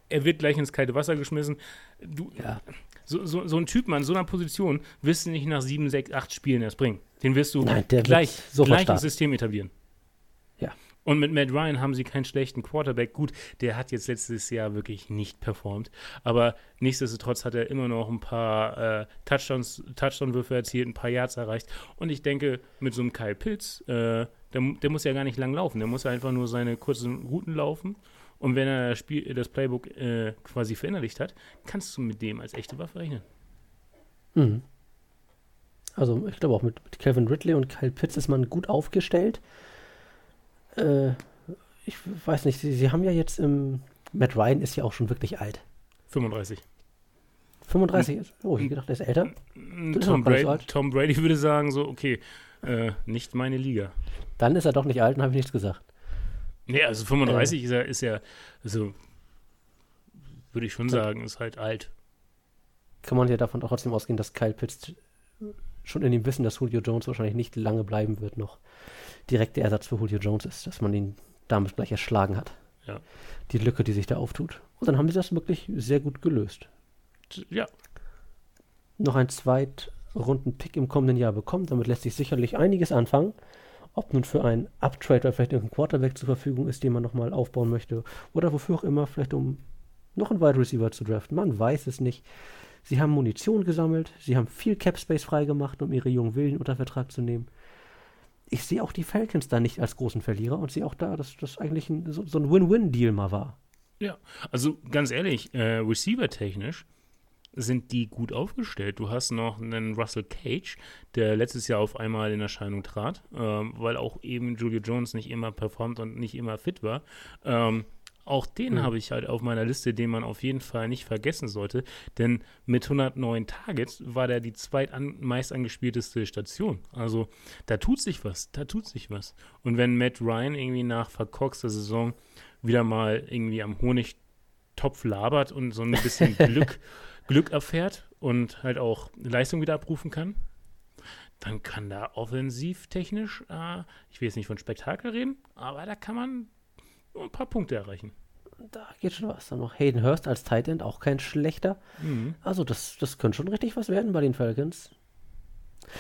er wird gleich ins kalte Wasser geschmissen. Du, ja. so, so, so ein Typ an so einer Position wirst du nicht nach sieben, sechs, acht Spielen erst bringen. Den wirst du Nein, gleich, gleich ins System etablieren. Und mit Matt Ryan haben sie keinen schlechten Quarterback. Gut, der hat jetzt letztes Jahr wirklich nicht performt. Aber nichtsdestotrotz hat er immer noch ein paar äh, Touchdown-Würfe erzielt, ein paar Yards erreicht. Und ich denke, mit so einem Kyle Pitts, äh, der, der, muss ja gar nicht lang laufen. Der muss ja einfach nur seine kurzen Routen laufen. Und wenn er das, Spiel, das Playbook äh, quasi verinnerlicht hat, kannst du mit dem als echte Waffe rechnen. Mhm. Also ich glaube auch mit, mit Kevin Ridley und Kyle Pitts ist man gut aufgestellt äh, ich weiß nicht, sie, sie haben ja jetzt im. Matt Ryan ist ja auch schon wirklich alt. 35. 35 ist? Oh, ich gedacht, er ist älter. Tom, Brady, Tom Brady würde sagen so, okay, äh, nicht meine Liga. Dann ist er doch nicht alt und habe ich nichts gesagt. Nee, also 35 äh, ist, er, ist ja, also würde ich schon sagen, ist halt alt. Kann man ja davon trotzdem ausgehen, dass Kyle Pitts schon in dem Wissen, dass Julio Jones wahrscheinlich nicht lange bleiben wird, noch direkter Ersatz für Julio Jones ist, dass man ihn damit gleich erschlagen hat. Ja. Die Lücke, die sich da auftut. Und dann haben sie das wirklich sehr gut gelöst. Ja. Noch ein Zweitrunden-Pick im kommenden Jahr bekommen. Damit lässt sich sicherlich einiges anfangen. Ob nun für einen Uptrade oder vielleicht irgendein Quarterback zur Verfügung ist, den man nochmal aufbauen möchte. Oder wofür auch immer, vielleicht um noch einen Wide Receiver zu draften. Man weiß es nicht. Sie haben Munition gesammelt, sie haben viel Cap Space freigemacht, um ihre jungen Willen unter Vertrag zu nehmen. Ich sehe auch die Falcons da nicht als großen Verlierer und sehe auch da, dass das eigentlich ein, so, so, ein Win-Win-Deal mal war. Ja, also ganz ehrlich, äh, Receiver-technisch sind die gut aufgestellt. Du hast noch einen Russell Cage, der letztes Jahr auf einmal in Erscheinung trat, ähm, weil auch eben Julio Jones nicht immer performt und nicht immer fit war. Ähm, auch den mhm. habe ich halt auf meiner Liste, den man auf jeden Fall nicht vergessen sollte. Denn mit 109 Targets war der die zweitmeist angespielteste Station. Also da tut sich was, da tut sich was. Und wenn Matt Ryan irgendwie nach verkorkster Saison wieder mal irgendwie am Honigtopf labert und so ein bisschen [laughs] Glück, Glück erfährt und halt auch Leistung wieder abrufen kann, dann kann da offensivtechnisch, äh, ich will jetzt nicht von Spektakel reden, aber da kann man ein paar Punkte erreichen. Da geht schon was. Dann noch Hayden Hurst als Tight End, auch kein schlechter. Mhm. Also das, das könnte schon richtig was werden bei den Falcons.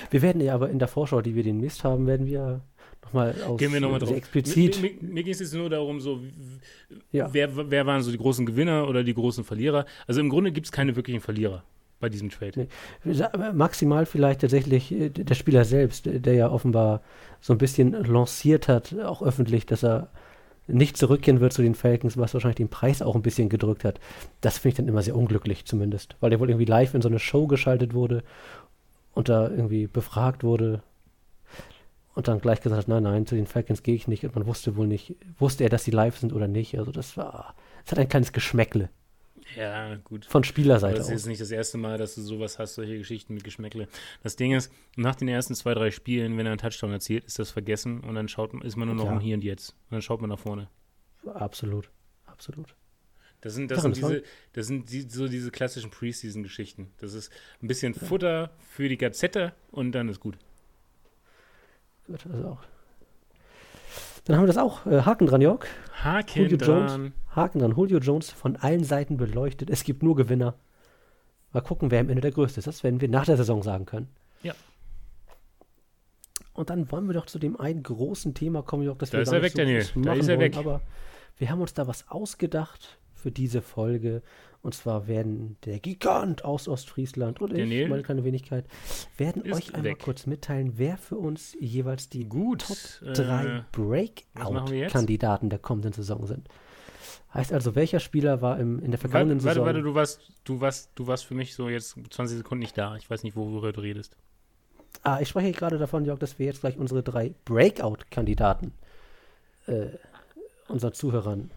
Wir werden ja aber in der Vorschau, die wir den Mist haben, werden wir Nochmal aus, Gehen wir nochmal äh, drauf. explizit. Mir, mir, mir ging es jetzt nur darum, so, Ja. wer, wer waren so die großen Gewinner oder die großen Verlierer? Also im Grunde gibt es keine wirklichen Verlierer bei diesem Trade. Nee. Maximal vielleicht tatsächlich äh, der Spieler selbst, äh, der ja offenbar so ein bisschen lanciert hat, auch öffentlich, dass er nicht zurückkehren wird zu den Falcons, was wahrscheinlich den Preis auch ein bisschen gedrückt hat. Das finde ich dann immer sehr unglücklich zumindest, weil der wohl irgendwie live in so eine Show geschaltet wurde und da irgendwie befragt wurde und dann gleich gesagt hat, nein, nein, zu den Falcons gehe ich nicht und man wusste wohl nicht, wusste er, dass sie live sind oder nicht. Also das war, es hat ein kleines Geschmäckle Ja, gut. von Spielerseite das ist aus. jetzt nicht das erste Mal, dass du sowas hast, solche Geschichten mit Geschmäckle. Das Ding ist, nach den ersten zwei, drei Spielen, wenn er einen Touchdown erzielt, ist das vergessen und dann schaut, ist man nur noch Ja. im Hier und Jetzt. Und dann schaut man nach vorne. Absolut, absolut. Das sind, das sind, diese, das sind die, so diese klassischen Preseason-Geschichten. Das ist ein bisschen Futter für die Gazette und dann ist gut. Gut, also auch. Dann haben wir das auch. Äh, Haken dran, Jörg. Haken Julio dran. Jones. Haken dran. Julio Jones von allen Seiten beleuchtet. Es gibt nur Gewinner. Mal gucken, wer am Ende der Größte ist. Das werden wir nach der Saison sagen können. Ja. Und dann wollen wir doch zu dem einen großen Thema kommen, Jörg, das Da wir ist er weg, Daniel. Da ist er wollen, weg. Aber wir haben uns da was ausgedacht für diese Folge. Und zwar werden der Gigant aus Ostfriesland und ich, meine kleine Wenigkeit, werden euch einmal weg. kurz mitteilen, wer für uns jeweils die Gut. Top äh, drei was machen wir jetzt? Breakout-Kandidaten der kommenden Saison sind. Heißt also, welcher Spieler war im, in der vergangenen Warte, warte, Saison? warte, du warst, du warst, du warst für mich so jetzt 20 Sekunden nicht da. Ich weiß nicht, worüber du redest. ah, ich spreche gerade davon, Jörg, dass wir jetzt gleich unsere drei Breakout-Kandidaten äh, unseren Zuhörern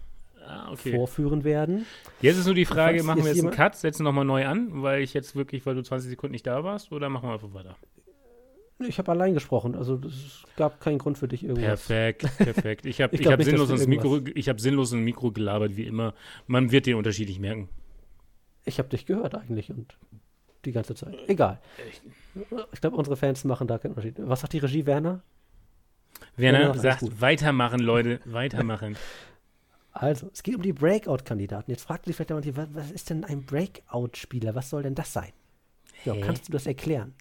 Ah, okay. vorführen werden. Jetzt ist nur die Frage, Falls machen wir jetzt einen Cut, setzen nochmal neu an, weil ich jetzt wirklich, weil du 20 Sekunden nicht da warst, oder machen wir einfach weiter? Ich habe allein gesprochen, also es gab keinen Grund für dich irgendwas. Perfekt, perfekt. Ich habe [laughs] Ich ich hab nicht, sinnlos, ins Mikro, ich hab sinnlos ins Mikro gelabert, wie immer. Man wird den Unterschied nicht merken. Ich habe dich gehört eigentlich und die ganze Zeit. Egal. Ich glaube, unsere Fans machen da keinen Unterschied. Was sagt die Regie, Werner? Werner alles sagt, weitermachen, Leute, weitermachen. [laughs] Also, es geht um die Breakout-Kandidaten. Jetzt fragt sich vielleicht jemand, hier, was, was ist denn ein Breakout-Spieler? Was soll denn das sein? Ja, kannst du das erklären?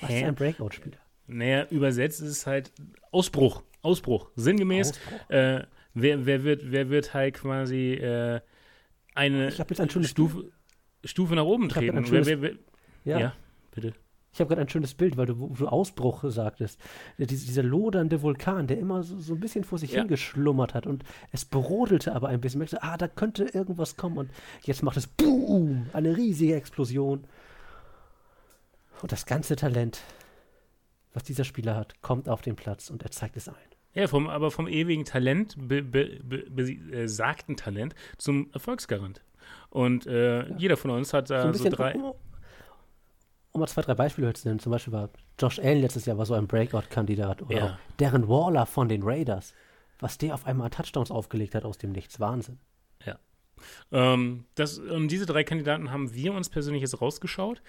Was Hä? ist ein Breakout-Spieler? naja, übersetzt ist es halt Ausbruch. Ausbruch. Sinngemäß, Ausbruch. Äh, wer, wer, wird, wer wird halt quasi äh, eine Ich jetzt ein Stufe, Stufe nach oben treten? wer, wer, wer, Ja, ja. bitte. Ich habe gerade ein schönes Bild, weil du, du Ausbruch sagtest. Ja, Diese, dieser lodernde Vulkan, der immer so, so ein bisschen vor sich Ja. hingeschlummert hat und es brodelte aber ein bisschen. Merkst du, ah, da könnte irgendwas kommen und jetzt macht es Boom, eine riesige Explosion. Und das ganze Talent, was dieser Spieler hat, kommt auf den Platz und er zeigt es ein. Ja, vom, aber vom ewigen Talent, be, be, be, besagten Talent zum Erfolgsgarant. Und äh, jeder von uns hat so da so, bisschen, drei. um, um mal zwei, drei Beispiele zu nennen. Zum Beispiel war Josh Allen letztes Jahr war so ein Breakout-Kandidat. Oder Ja. Darren Waller von den Raiders. Was der auf einmal Touchdowns aufgelegt hat aus dem Nichts. Wahnsinn. Ähm, das, und diese drei Kandidaten haben wir uns persönlich jetzt rausgeschaut.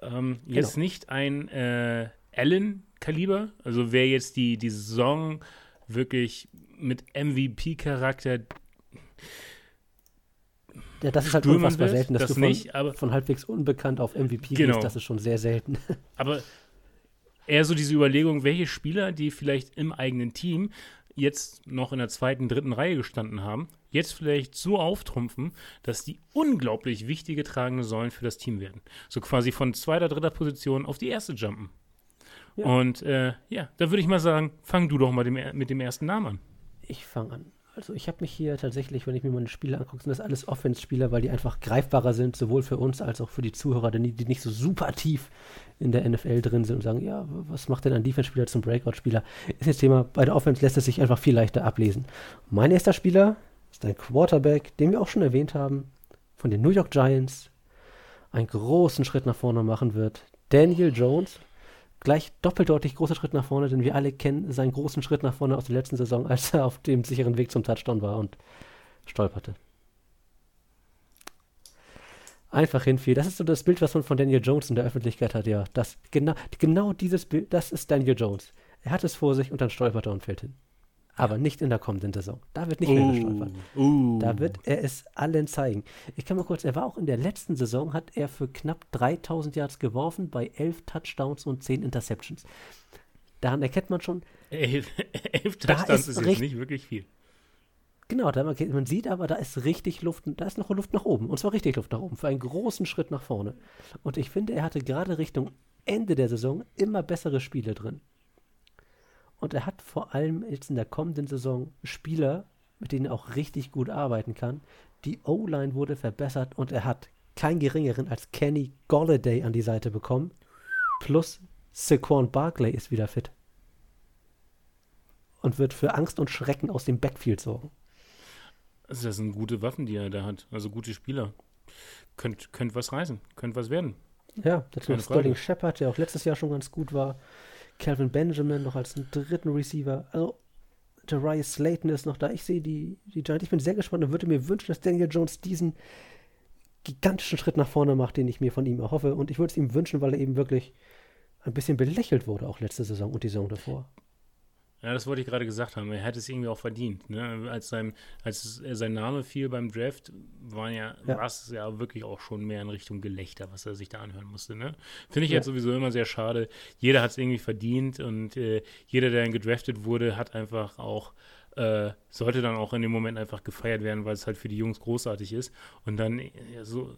Ähm, jetzt Genau. nicht ein äh, Allen-Kaliber, also wer jetzt die, die Saison wirklich mit MVP-Charakter Ja, das ist halt Stürmen unfassbar wird, selten, dass das du von, nicht, aber- von halbwegs unbekannt auf MVP Genau. gehst. Das ist schon sehr selten. [laughs] Aber eher so diese Überlegung, welche Spieler, die vielleicht im eigenen Team jetzt noch in der zweiten, dritten Reihe gestanden haben, jetzt vielleicht so auftrumpfen, dass die unglaublich wichtige tragende Säulen für das Team werden. So quasi von zweiter, dritter Position auf die erste jumpen. Ja. Und äh, ja, da würde ich mal sagen, fang du doch mal dem, mit dem ersten Namen an. Ich fange an. Also ich habe mich hier tatsächlich, wenn ich mir meine Spiele angucke, sind das alles Offense-Spieler, weil die einfach greifbarer sind, sowohl für uns als auch für die Zuhörer, die, die nicht so super tief in der NFL drin sind und sagen, ja, was macht denn ein Defense-Spieler zum Breakout-Spieler? Ist jetzt Thema, bei der Offense lässt es sich einfach viel leichter ablesen. Mein erster Spieler ist ein Quarterback, den wir auch schon erwähnt haben, von den New York Giants, einen großen Schritt nach vorne machen wird. Daniel Jones, gleich doppeldeutig großer Schritt nach vorne, denn wir alle kennen seinen großen Schritt nach vorne aus der letzten Saison, als er auf dem sicheren Weg zum Touchdown war und stolperte. Einfach hinfiel. Das ist so das Bild, was man von Daniel Jones in der Öffentlichkeit hat, ja. Das, genau, genau dieses Bild, das ist Daniel Jones. Er hat es vor sich und dann stolpert er und fällt hin. Aber nicht in der kommenden Saison. Da wird nicht mehr gestolpert. uh. Da wird er es allen zeigen. Ich kann mal kurz, er war auch in der letzten Saison, hat er für knapp 3000 Yards geworfen bei 11 Touchdowns und 10 Interceptions. Daran erkennt man schon, elf, [laughs] elf Touchdowns ist, ist jetzt nicht wirklich viel. Genau, da, man sieht aber, da ist richtig Luft, da ist noch Luft nach oben. Und zwar richtig Luft nach oben, für einen großen Schritt nach vorne. Und ich finde, er hatte gerade Richtung Ende der Saison immer bessere Spiele drin. Und er hat vor allem jetzt in der kommenden Saison Spieler, mit denen er auch richtig gut arbeiten kann. Die O-Line wurde verbessert und er hat keinen geringeren als Kenny Golladay an die Seite bekommen. Plus Saquon Barkley ist wieder fit. Und wird für Angst und Schrecken aus dem Backfield sorgen. Also das sind gute Waffen, die er da hat. Also gute Spieler. Könnt, könnt was reißen, könnt was werden. Ja, dazu Sterling Shepard, der auch letztes Jahr schon ganz gut war. Calvin Benjamin noch als dritten Receiver. Also Darius Slayton ist noch da. Ich sehe die, die Giants. Ich bin sehr gespannt und würde mir wünschen, dass Daniel Jones diesen gigantischen Schritt nach vorne macht, den ich mir von ihm erhoffe. Und ich würde es ihm wünschen, weil er eben wirklich ein bisschen belächelt wurde, auch letzte Saison und die Saison davor. Ja, das wollte ich gerade gesagt haben. Er hätte es irgendwie auch verdient. Ne? Als, sein, als sein Name fiel beim Draft, war ja, ja. war es ja wirklich auch schon mehr in Richtung Gelächter, was er sich da anhören musste. Ne? Finde ich ja. jetzt sowieso immer sehr schade. Jeder hat es irgendwie verdient und äh, jeder, der dann gedraftet wurde, hat einfach auch äh, sollte dann auch in dem Moment einfach gefeiert werden, weil es halt für die Jungs großartig ist. Und dann ja, so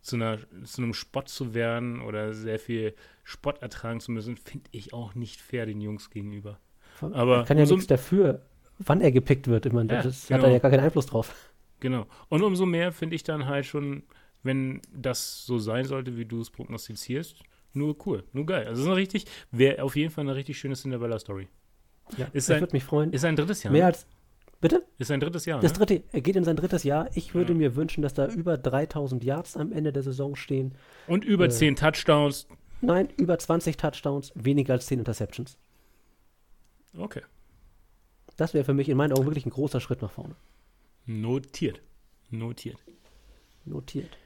zu, einer, zu einem Spott zu werden oder sehr viel Spott ertragen zu müssen, finde ich auch nicht fair den Jungs gegenüber. Aber er kann ja nichts dafür, wann er gepickt wird. Ich meine, ja, das genau. hat er ja gar keinen Einfluss drauf. Genau. Und umso mehr finde ich dann halt schon, wenn das so sein sollte, wie du es prognostizierst, nur cool, nur geil. Also es ist richtig, wäre auf jeden Fall eine richtig schöne Cinderella-Story. Ja, ist ich würde mich freuen. Ist ein drittes Jahr. Mehr ne? als, bitte? Ist sein drittes Jahr. Das ne? dritte, er geht in sein drittes Jahr. Ich würde ja. mir wünschen, dass da über 3000 Yards am Ende der Saison stehen. Und über äh, 10 Touchdowns. Nein, über 20 Touchdowns, weniger als 10 Interceptions. Okay. Das wäre für mich in meinen Augen wirklich ein großer Schritt nach vorne. Notiert. Notiert. Notiert.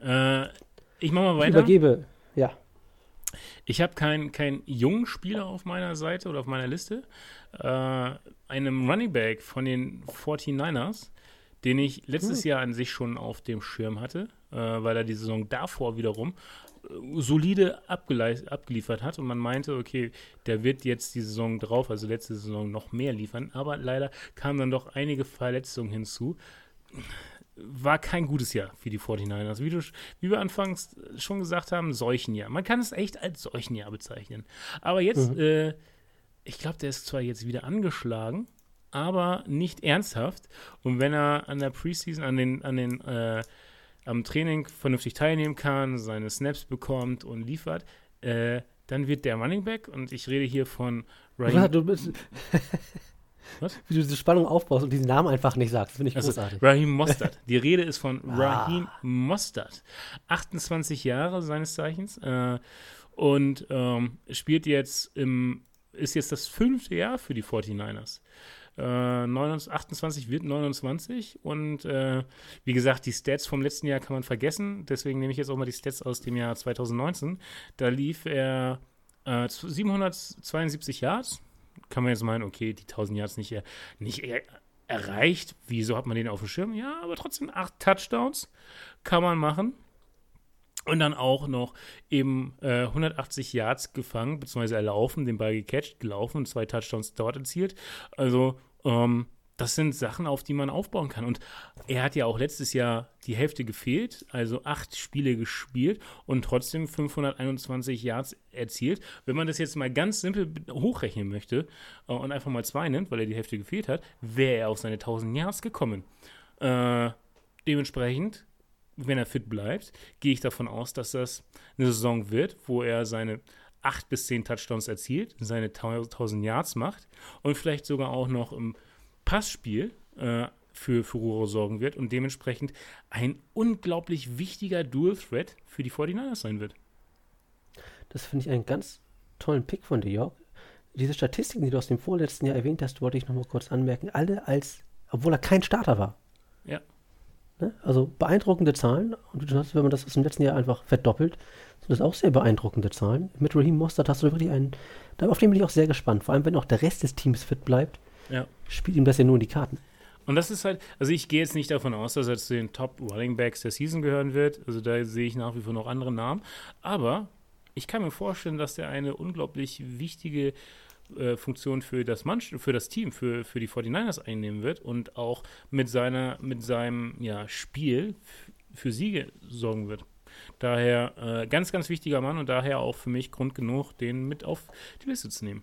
Äh, ich mache mal weiter. Ich übergebe, ja. Ich habe keinen kein jungen Spieler auf meiner Seite oder auf meiner Liste. Äh, einem Running Back von den 49ers, den ich letztes hm. Jahr an sich schon auf dem Schirm hatte, äh, weil er die Saison davor wiederum solide abgeliefert hat und man meinte, okay, der wird jetzt die Saison drauf, also letzte Saison, noch mehr liefern, aber leider kamen dann doch einige Verletzungen hinzu. War kein gutes Jahr für die 49ers. Wie, du, wie wir anfangs schon gesagt haben, Seuchenjahr. Man kann es echt als Seuchenjahr bezeichnen. Aber jetzt, mhm. äh, ich glaube, der ist zwar jetzt wieder angeschlagen, aber nicht ernsthaft. Und wenn er an der Preseason, an den, an den äh, am Training vernünftig teilnehmen kann, seine Snaps bekommt und liefert, äh, dann wird der Running Back, und ich rede hier von Raheem. Du bist, [laughs] Was? Wie du diese Spannung aufbaust und diesen Namen einfach nicht sagst, finde ich also, großartig. Raheem Mostert. [laughs] Die Rede ist von ah. Raheem Mostert. 28 Jahre seines Zeichens äh, und ähm, spielt jetzt im, ist jetzt das fünfte Jahr für die 49ers. Äh, 28 wird 29 und äh, wie gesagt, die Stats vom letzten Jahr kann man vergessen. Deswegen nehme ich jetzt auch mal die Stats aus dem Jahr 2019. Da lief er äh, 772 Yards. Kann man jetzt meinen, okay, die 1000 Yards nicht, nicht erreicht. Wieso hat man den auf dem Schirm? Ja, aber trotzdem acht Touchdowns kann man machen. Und dann auch noch eben äh, 180 Yards gefangen, beziehungsweise erlaufen, den Ball gecatcht, gelaufen und zwei Touchdowns dort erzielt. Also ähm, das sind Sachen, auf die man aufbauen kann. Und er hat ja auch letztes Jahr die Hälfte gefehlt, also acht Spiele gespielt und trotzdem 521 Yards erzielt. Wenn man das jetzt mal ganz simpel hochrechnen möchte äh, und einfach mal zwei nimmt, weil er die Hälfte gefehlt hat, wäre er auf seine 1000 Yards gekommen. Äh, dementsprechend, wenn er fit bleibt, gehe ich davon aus, dass das eine Saison wird, wo er seine acht bis zehn Touchdowns erzielt, seine 1000 Yards macht und vielleicht sogar auch noch im Passspiel äh, für Furore sorgen wird und dementsprechend ein unglaublich wichtiger Dual-Threat für die 49ers sein wird. Das finde ich einen ganz tollen Pick von dir, Jörg. Diese Statistiken, die du aus dem vorletzten Jahr erwähnt hast, wollte ich noch mal kurz anmerken. Alle als, obwohl er kein Starter war. Ja. Ne? Also beeindruckende Zahlen. Und du hast, wenn man das aus dem letzten Jahr einfach verdoppelt, sind das auch sehr beeindruckende Zahlen. Mit Raheem Mostert hast du wirklich einen, auf den bin ich auch sehr gespannt. Vor allem, wenn auch der Rest des Teams fit bleibt, ja. spielt ihm das ja nur in die Karten. Und das ist halt, also ich gehe jetzt nicht davon aus, dass er zu den Top Running Backs der Season gehören wird. Also da sehe ich nach wie vor noch andere Namen. Aber ich kann mir vorstellen, dass der eine unglaublich wichtige äh, Funktion für das, Mann, für das Team, für, für die 49ers einnehmen wird und auch mit, seiner, mit seinem ja, Spiel für Siege sorgen wird. Daher äh, ganz, ganz wichtiger Mann und daher auch für mich Grund genug, den mit auf die Liste zu nehmen.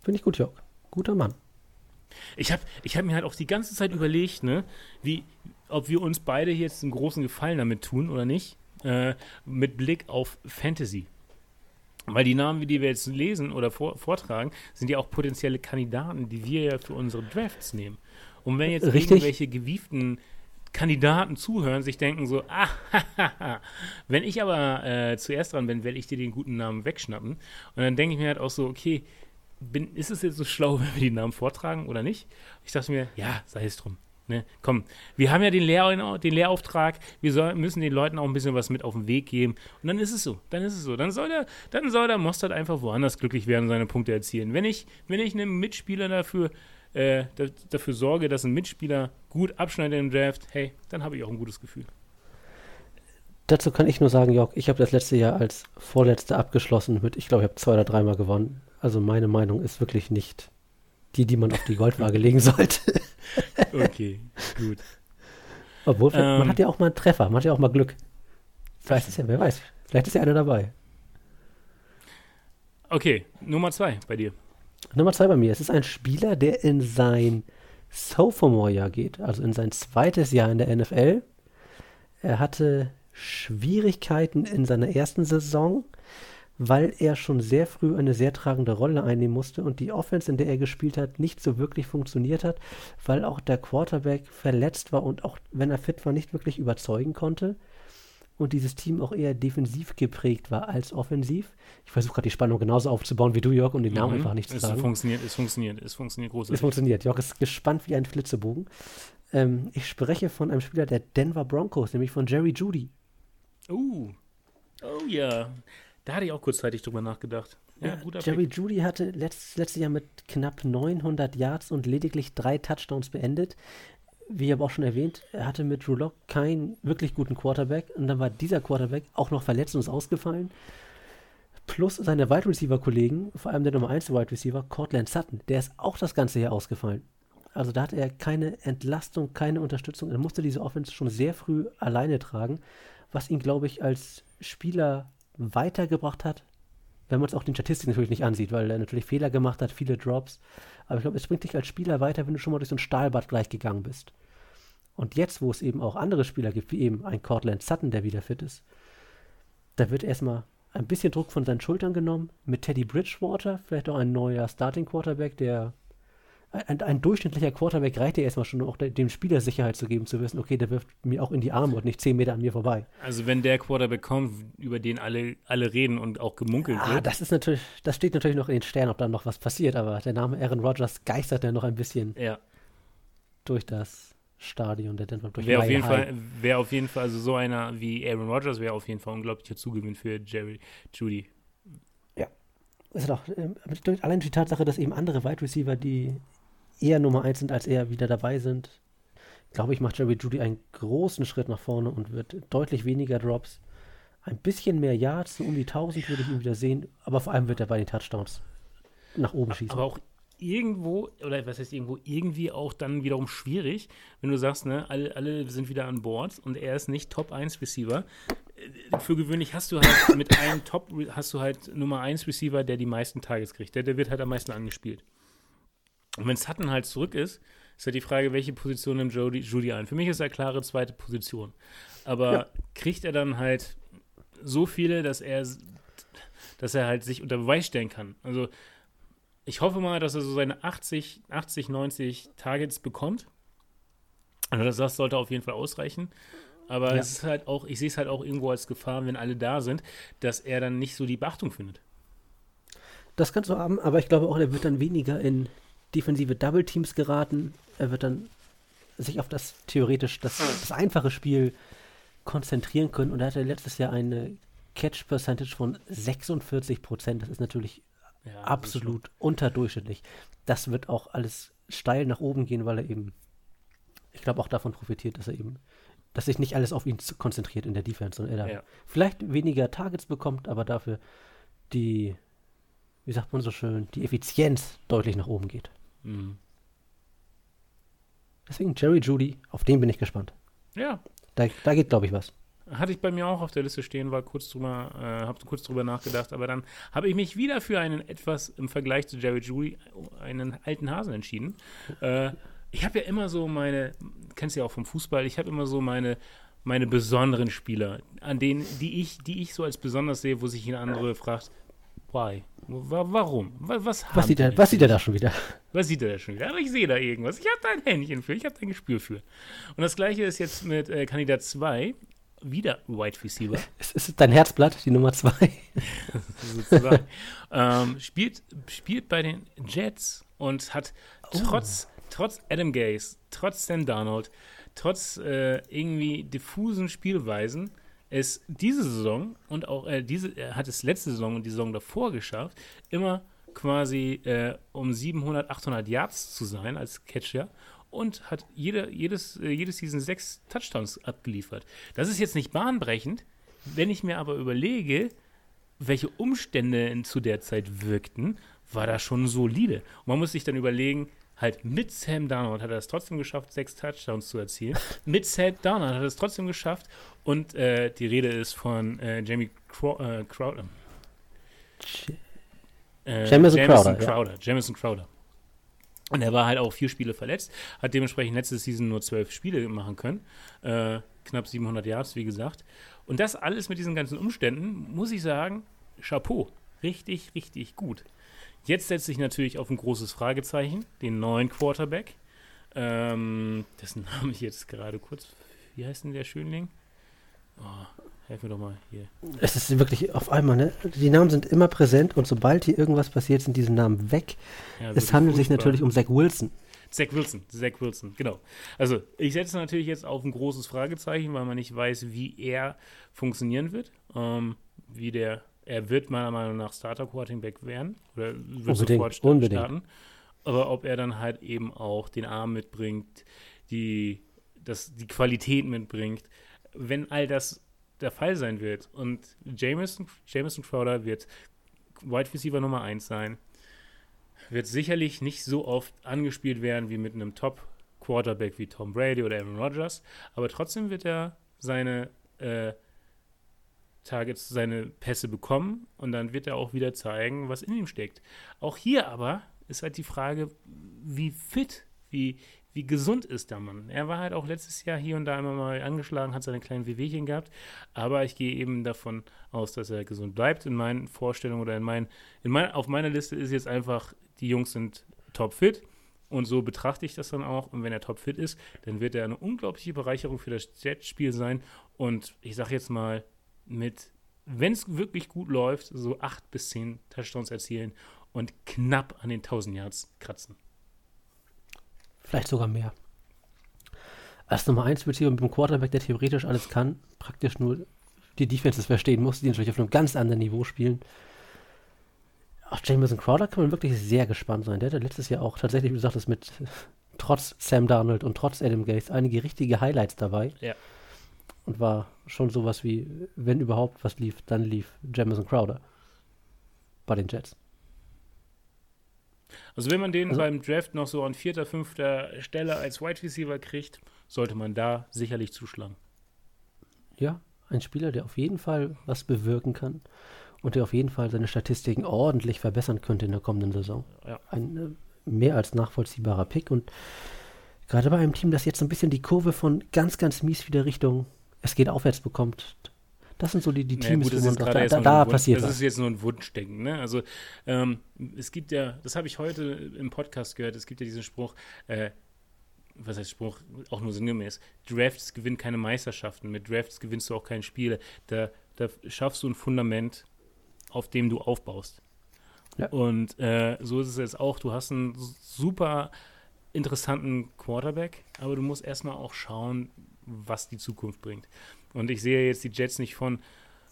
Finde ich gut, Jörg. Guter Mann. Ich habe ich hab mir halt auch die ganze Zeit überlegt, ne, wie, ob wir uns beide jetzt einen großen Gefallen damit tun oder nicht, äh, mit Blick auf Fantasy. Weil die Namen, die wir jetzt lesen oder vor, vortragen, sind ja auch potenzielle Kandidaten, die wir ja für unsere Drafts nehmen. Und wenn jetzt Richtig. irgendwelche gewieften Kandidaten zuhören, sich denken so, ah, [laughs] wenn ich aber äh, zuerst dran bin, werde ich dir den guten Namen wegschnappen. Und dann denke ich mir halt auch so, okay, bin, ist es jetzt so schlau, [laughs] wenn wir die Namen vortragen oder nicht? Ich dachte mir, ja, sei es drum. Ne? Komm, wir haben ja den, Lehr den Lehrauftrag, wir soll, müssen den Leuten auch ein bisschen was mit auf den Weg geben. Und dann ist es so, dann ist es so. Dann soll der, dann soll der Mostert einfach woanders glücklich werden und seine Punkte erzielen. Wenn ich, wenn ich einem Mitspieler dafür, äh, dafür sorge, dass ein Mitspieler gut abschneidet im Draft, hey, dann habe ich auch ein gutes Gefühl. Dazu kann ich nur sagen, Jörg, ich habe das letzte Jahr als Vorletzter abgeschlossen mit, ich glaube, ich habe zwei oder dreimal gewonnen. Also meine Meinung ist wirklich nicht die, die man auf die Goldwaage legen sollte. [laughs] okay, gut. Obwohl, ähm, man hat ja auch mal einen Treffer, man hat ja auch mal Glück. Vielleicht ist ja, wer weiß, vielleicht ist ja einer dabei. Okay, Nummer zwei bei dir. Nummer zwei bei mir. Es ist ein Spieler, der in sein Sophomore-Jahr geht, also in sein zweites Jahr in der NFL. Er hatte Schwierigkeiten in seiner ersten Saison weil er schon sehr früh eine sehr tragende Rolle einnehmen musste und die Offense, in der er gespielt hat, nicht so wirklich funktioniert hat, weil auch der Quarterback verletzt war und auch wenn er fit war, nicht wirklich überzeugen konnte und dieses Team auch eher defensiv geprägt war als offensiv. Ich versuche gerade die Spannung genauso aufzubauen wie du, Jörg, um den Namen mhm. einfach nicht zu es sagen. Funktioniert, es funktioniert, es funktioniert großartig. Es funktioniert. Jörg ist gespannt wie ein Flitzebogen. Ähm, ich spreche von einem Spieler der Denver Broncos, nämlich von Jerry Judy. Uh. Oh ja. Da hatte ich auch kurzzeitig drüber nachgedacht. Ja, ja Jerry Judy hatte letzt, letztes Jahr mit knapp 900 Yards und lediglich drei Touchdowns beendet. Wie aber auch schon erwähnt, er hatte mit Drew Lock keinen wirklich guten Quarterback und dann war dieser Quarterback auch noch verletzt und ist ausgefallen. Plus seine Wide Receiver Kollegen, vor allem der Nummer 1 Wide Receiver, Cortland Sutton, der ist auch das ganze Jahr ausgefallen. Also da hatte er keine Entlastung, keine Unterstützung. Er musste diese Offense schon sehr früh alleine tragen, was ihn, glaube ich, als Spieler weitergebracht hat, wenn man es auch den Statistiken natürlich nicht ansieht, weil er natürlich Fehler gemacht hat, viele Drops. Aber ich glaube, es bringt dich als Spieler weiter, wenn du schon mal durch so ein Stahlbad gleich gegangen bist. Und jetzt, wo es eben auch andere Spieler gibt, wie eben ein Cortland Sutton, der wieder fit ist, da wird erstmal ein bisschen Druck von seinen Schultern genommen. Mit Teddy Bridgewater, vielleicht auch ein neuer Starting Quarterback, der ein, ein, durchschnittlicher Quarterback reicht ja erstmal schon, um auch dem Spieler Sicherheit zu geben, zu wissen, okay, der wirft mir auch in die Arme und nicht zehn Meter an mir vorbei. Also wenn der Quarterback kommt, über den alle, alle reden und auch gemunkelt ja, wird. Das ist natürlich, das steht natürlich noch in den Sternen, ob da noch was passiert, aber der Name Aaron Rodgers geistert ja noch ein bisschen ja. durch das Stadion der Denver durch wäre auf jeden Fall wäre auf jeden Fall also so einer wie Aaron Rodgers wäre auf jeden Fall unglaublicher Zugewinn für Jerry Judy ja ist doch äh, allein die Tatsache dass eben andere Wide Receiver die eher Nummer 1 sind, als er wieder dabei sind, glaube ich, macht Jerry Judy einen großen Schritt nach vorne und wird deutlich weniger Drops. Ein bisschen mehr Yards, so um die 1000 würde ich ihn wieder sehen, aber vor allem wird er bei den Touchdowns nach oben schießen. Aber auch irgendwo, oder was heißt irgendwo, irgendwie auch dann wiederum schwierig, wenn du sagst, ne, alle, alle sind wieder an Bord und er ist nicht Top 1 Receiver. Äh, für gewöhnlich hast du halt mit einem Top, hast du halt Nummer 1 Receiver, der die meisten Tages kriegt. Der, der wird halt am meisten angespielt. Und wenn Sutton halt zurück ist, ist halt die Frage, welche Position nimmt Jody, Judy ein. Für mich ist er klare zweite Position. Aber ja. kriegt er dann halt so viele, dass er, dass er halt sich unter Beweis stellen kann. Also ich hoffe mal, dass er so seine 80, 80 90 Targets bekommt. Also das sollte auf jeden Fall ausreichen. Aber ja. es ist halt auch, ich sehe es halt auch irgendwo als Gefahr, wenn alle da sind, dass er dann nicht so die Beachtung findet. Das kannst du haben, aber ich glaube auch, er wird dann weniger in defensive Double Teams geraten. Er wird dann sich auf das theoretisch das, das einfache Spiel konzentrieren können. Und er hatte letztes Jahr eine Catch Percentage von 46 Prozent. Das ist natürlich ja, absolut unterdurchschnittlich. Das wird auch alles steil nach oben gehen, weil er eben, ich glaube, auch davon profitiert, dass er eben, dass sich nicht alles auf ihn konzentriert in der Defense, sondern er ja. vielleicht weniger Targets bekommt, aber dafür die wie sagt man so schön, die Effizienz deutlich nach oben geht. Mhm. Deswegen Jerry Judy, auf den bin ich gespannt. Ja. Da, da geht, glaube ich, was. Hatte ich bei mir auch auf der Liste stehen, war kurz drüber, äh, habe kurz drüber nachgedacht, aber dann habe ich mich wieder für einen etwas im Vergleich zu Jerry Judy einen alten Hasen entschieden. Äh, ich habe ja immer so meine, kennst du ja auch vom Fußball, ich habe immer so meine, meine besonderen Spieler, an denen, die ich, die ich so als besonders sehe, wo sich ein andere fragt, why? Warum? Was, was, sieht er, was sieht er da schon wieder? Was sieht er da schon wieder? Aber ich sehe da irgendwas. Ich habe da ein Händchen für, ich habe da ein Gespür für. Und das gleiche ist jetzt mit äh, Kandidat 2, wieder White Receiver. [laughs] Es ist dein Herzblatt, die Nummer 2. ähm, spielt, spielt bei den Jets und hat oh. trotz, trotz Adam Gaze, trotz Sam Darnold, trotz äh, irgendwie diffusen Spielweisen es diese Saison und auch äh, diese, er hat es letzte Saison und die Saison davor geschafft, immer quasi äh, um 700, 800 Yards zu sein als Catcher und hat jede, jedes, äh, jedes Season sechs Touchdowns abgeliefert. Das ist jetzt nicht bahnbrechend, wenn ich mir aber überlege, welche Umstände zu der Zeit wirkten, war das schon solide. Und man muss sich dann überlegen, halt mit Sam Darnold hat er es trotzdem geschafft, sechs Touchdowns zu erzielen. mit Sam Darnold hat er es trotzdem geschafft. Und äh, die Rede ist von äh, Jamie Crow äh, Crowder. Äh, Jamison, Crowder. Crowder. Ja. Jamison Crowder. Und er war halt auch vier Spiele verletzt, hat dementsprechend letzte Season nur zwölf Spiele machen können. Äh, knapp 700 Yards, wie gesagt. Und das alles mit diesen ganzen Umständen, muss ich sagen, Chapeau. Richtig, richtig gut. Jetzt setzt sich natürlich auf ein großes Fragezeichen, den neuen Quarterback. Ähm, dessen [laughs] Name ich jetzt gerade kurz. Wie heißt denn der Schönling? Oh, helf mir doch mal hier. Es ist wirklich auf einmal, ne? Die Namen sind immer präsent und sobald hier irgendwas passiert, sind diese Namen weg. Ja, es handelt sich natürlich um Zach Wilson. Zach Wilson, Zach Wilson, genau. Also ich setze natürlich jetzt auf ein großes Fragezeichen, weil man nicht weiß, wie er funktionieren wird. Ähm, wie der er wird meiner Meinung nach Starter Quarterback werden oder wird unbedingt, sofort starten. Unbedingt. Aber ob er dann halt eben auch den Arm mitbringt, die, das, die Qualität mitbringt, wenn all das der Fall sein wird und Jameson, Jameson Crowder wird Wide Receiver Nummer 1 sein, wird sicherlich nicht so oft angespielt werden wie mit einem Top Quarterback wie Tom Brady oder Aaron Rodgers, aber trotzdem wird er seine äh, Targets, seine Pässe bekommen und dann wird er auch wieder zeigen, was in ihm steckt. Auch hier aber ist halt die Frage, wie fit, wie, wie gesund ist der Mann. Er war halt auch letztes Jahr hier und da immer mal angeschlagen, hat seine kleinen Wehwehchen gehabt, aber ich gehe eben davon aus, dass er gesund bleibt. In meinen Vorstellungen oder in meinen, in mein, auf meiner Liste ist jetzt einfach, die Jungs sind topfit. Und so betrachte ich das dann auch. Und wenn er topfit ist, dann wird er eine unglaubliche Bereicherung für das Jetspiel sein. Und ich sage jetzt mal, mit, wenn es wirklich gut läuft, so acht bis zehn Touchdowns erzielen und knapp an den 1000 Yards kratzen. Vielleicht sogar mehr. Als Nummer 1 Receiver mit einem Quarterback, der theoretisch alles kann, praktisch nur die Defenses verstehen muss, die natürlich auf einem ganz anderen Niveau spielen. Auf Jameson Crowder kann man wirklich sehr gespannt sein. Der hatte letztes Jahr auch tatsächlich, wie gesagt, das mit trotz Sam Darnold und trotz Adam Gates einige richtige Highlights dabei. Ja und war schon sowas wie, wenn überhaupt was lief, dann lief Jamison Crowder bei den Jets. Also wenn man den also, beim Draft noch so an vierter, fünfter Stelle als Wide Receiver kriegt, sollte man da sicherlich zuschlagen. Ja, ein Spieler, der auf jeden Fall was bewirken kann und der auf jeden Fall seine Statistiken ordentlich verbessern könnte in der kommenden Saison. Ja. Ein äh, mehr als nachvollziehbarer Pick und gerade bei einem Team, das jetzt so ein bisschen die Kurve von ganz, ganz mies wieder Richtung es geht aufwärts bekommt. Das sind so die, die Teams, naja, gut, wo man sagt, da, da, da passiert Das was. ist jetzt nur ein Wunschdenken. Ne? Also ähm, es gibt ja, das habe ich heute im Podcast gehört, es gibt ja diesen Spruch, äh, was heißt Spruch, auch nur sinngemäß, Drafts gewinnen keine Meisterschaften, mit Drafts gewinnst du auch keine Spiele. Da, da schaffst du ein Fundament, auf dem du aufbaust. Ja. Und äh, so ist es jetzt auch, du hast einen super interessanten Quarterback, aber du musst erstmal auch schauen, was die Zukunft bringt. Und ich sehe jetzt die Jets nicht von,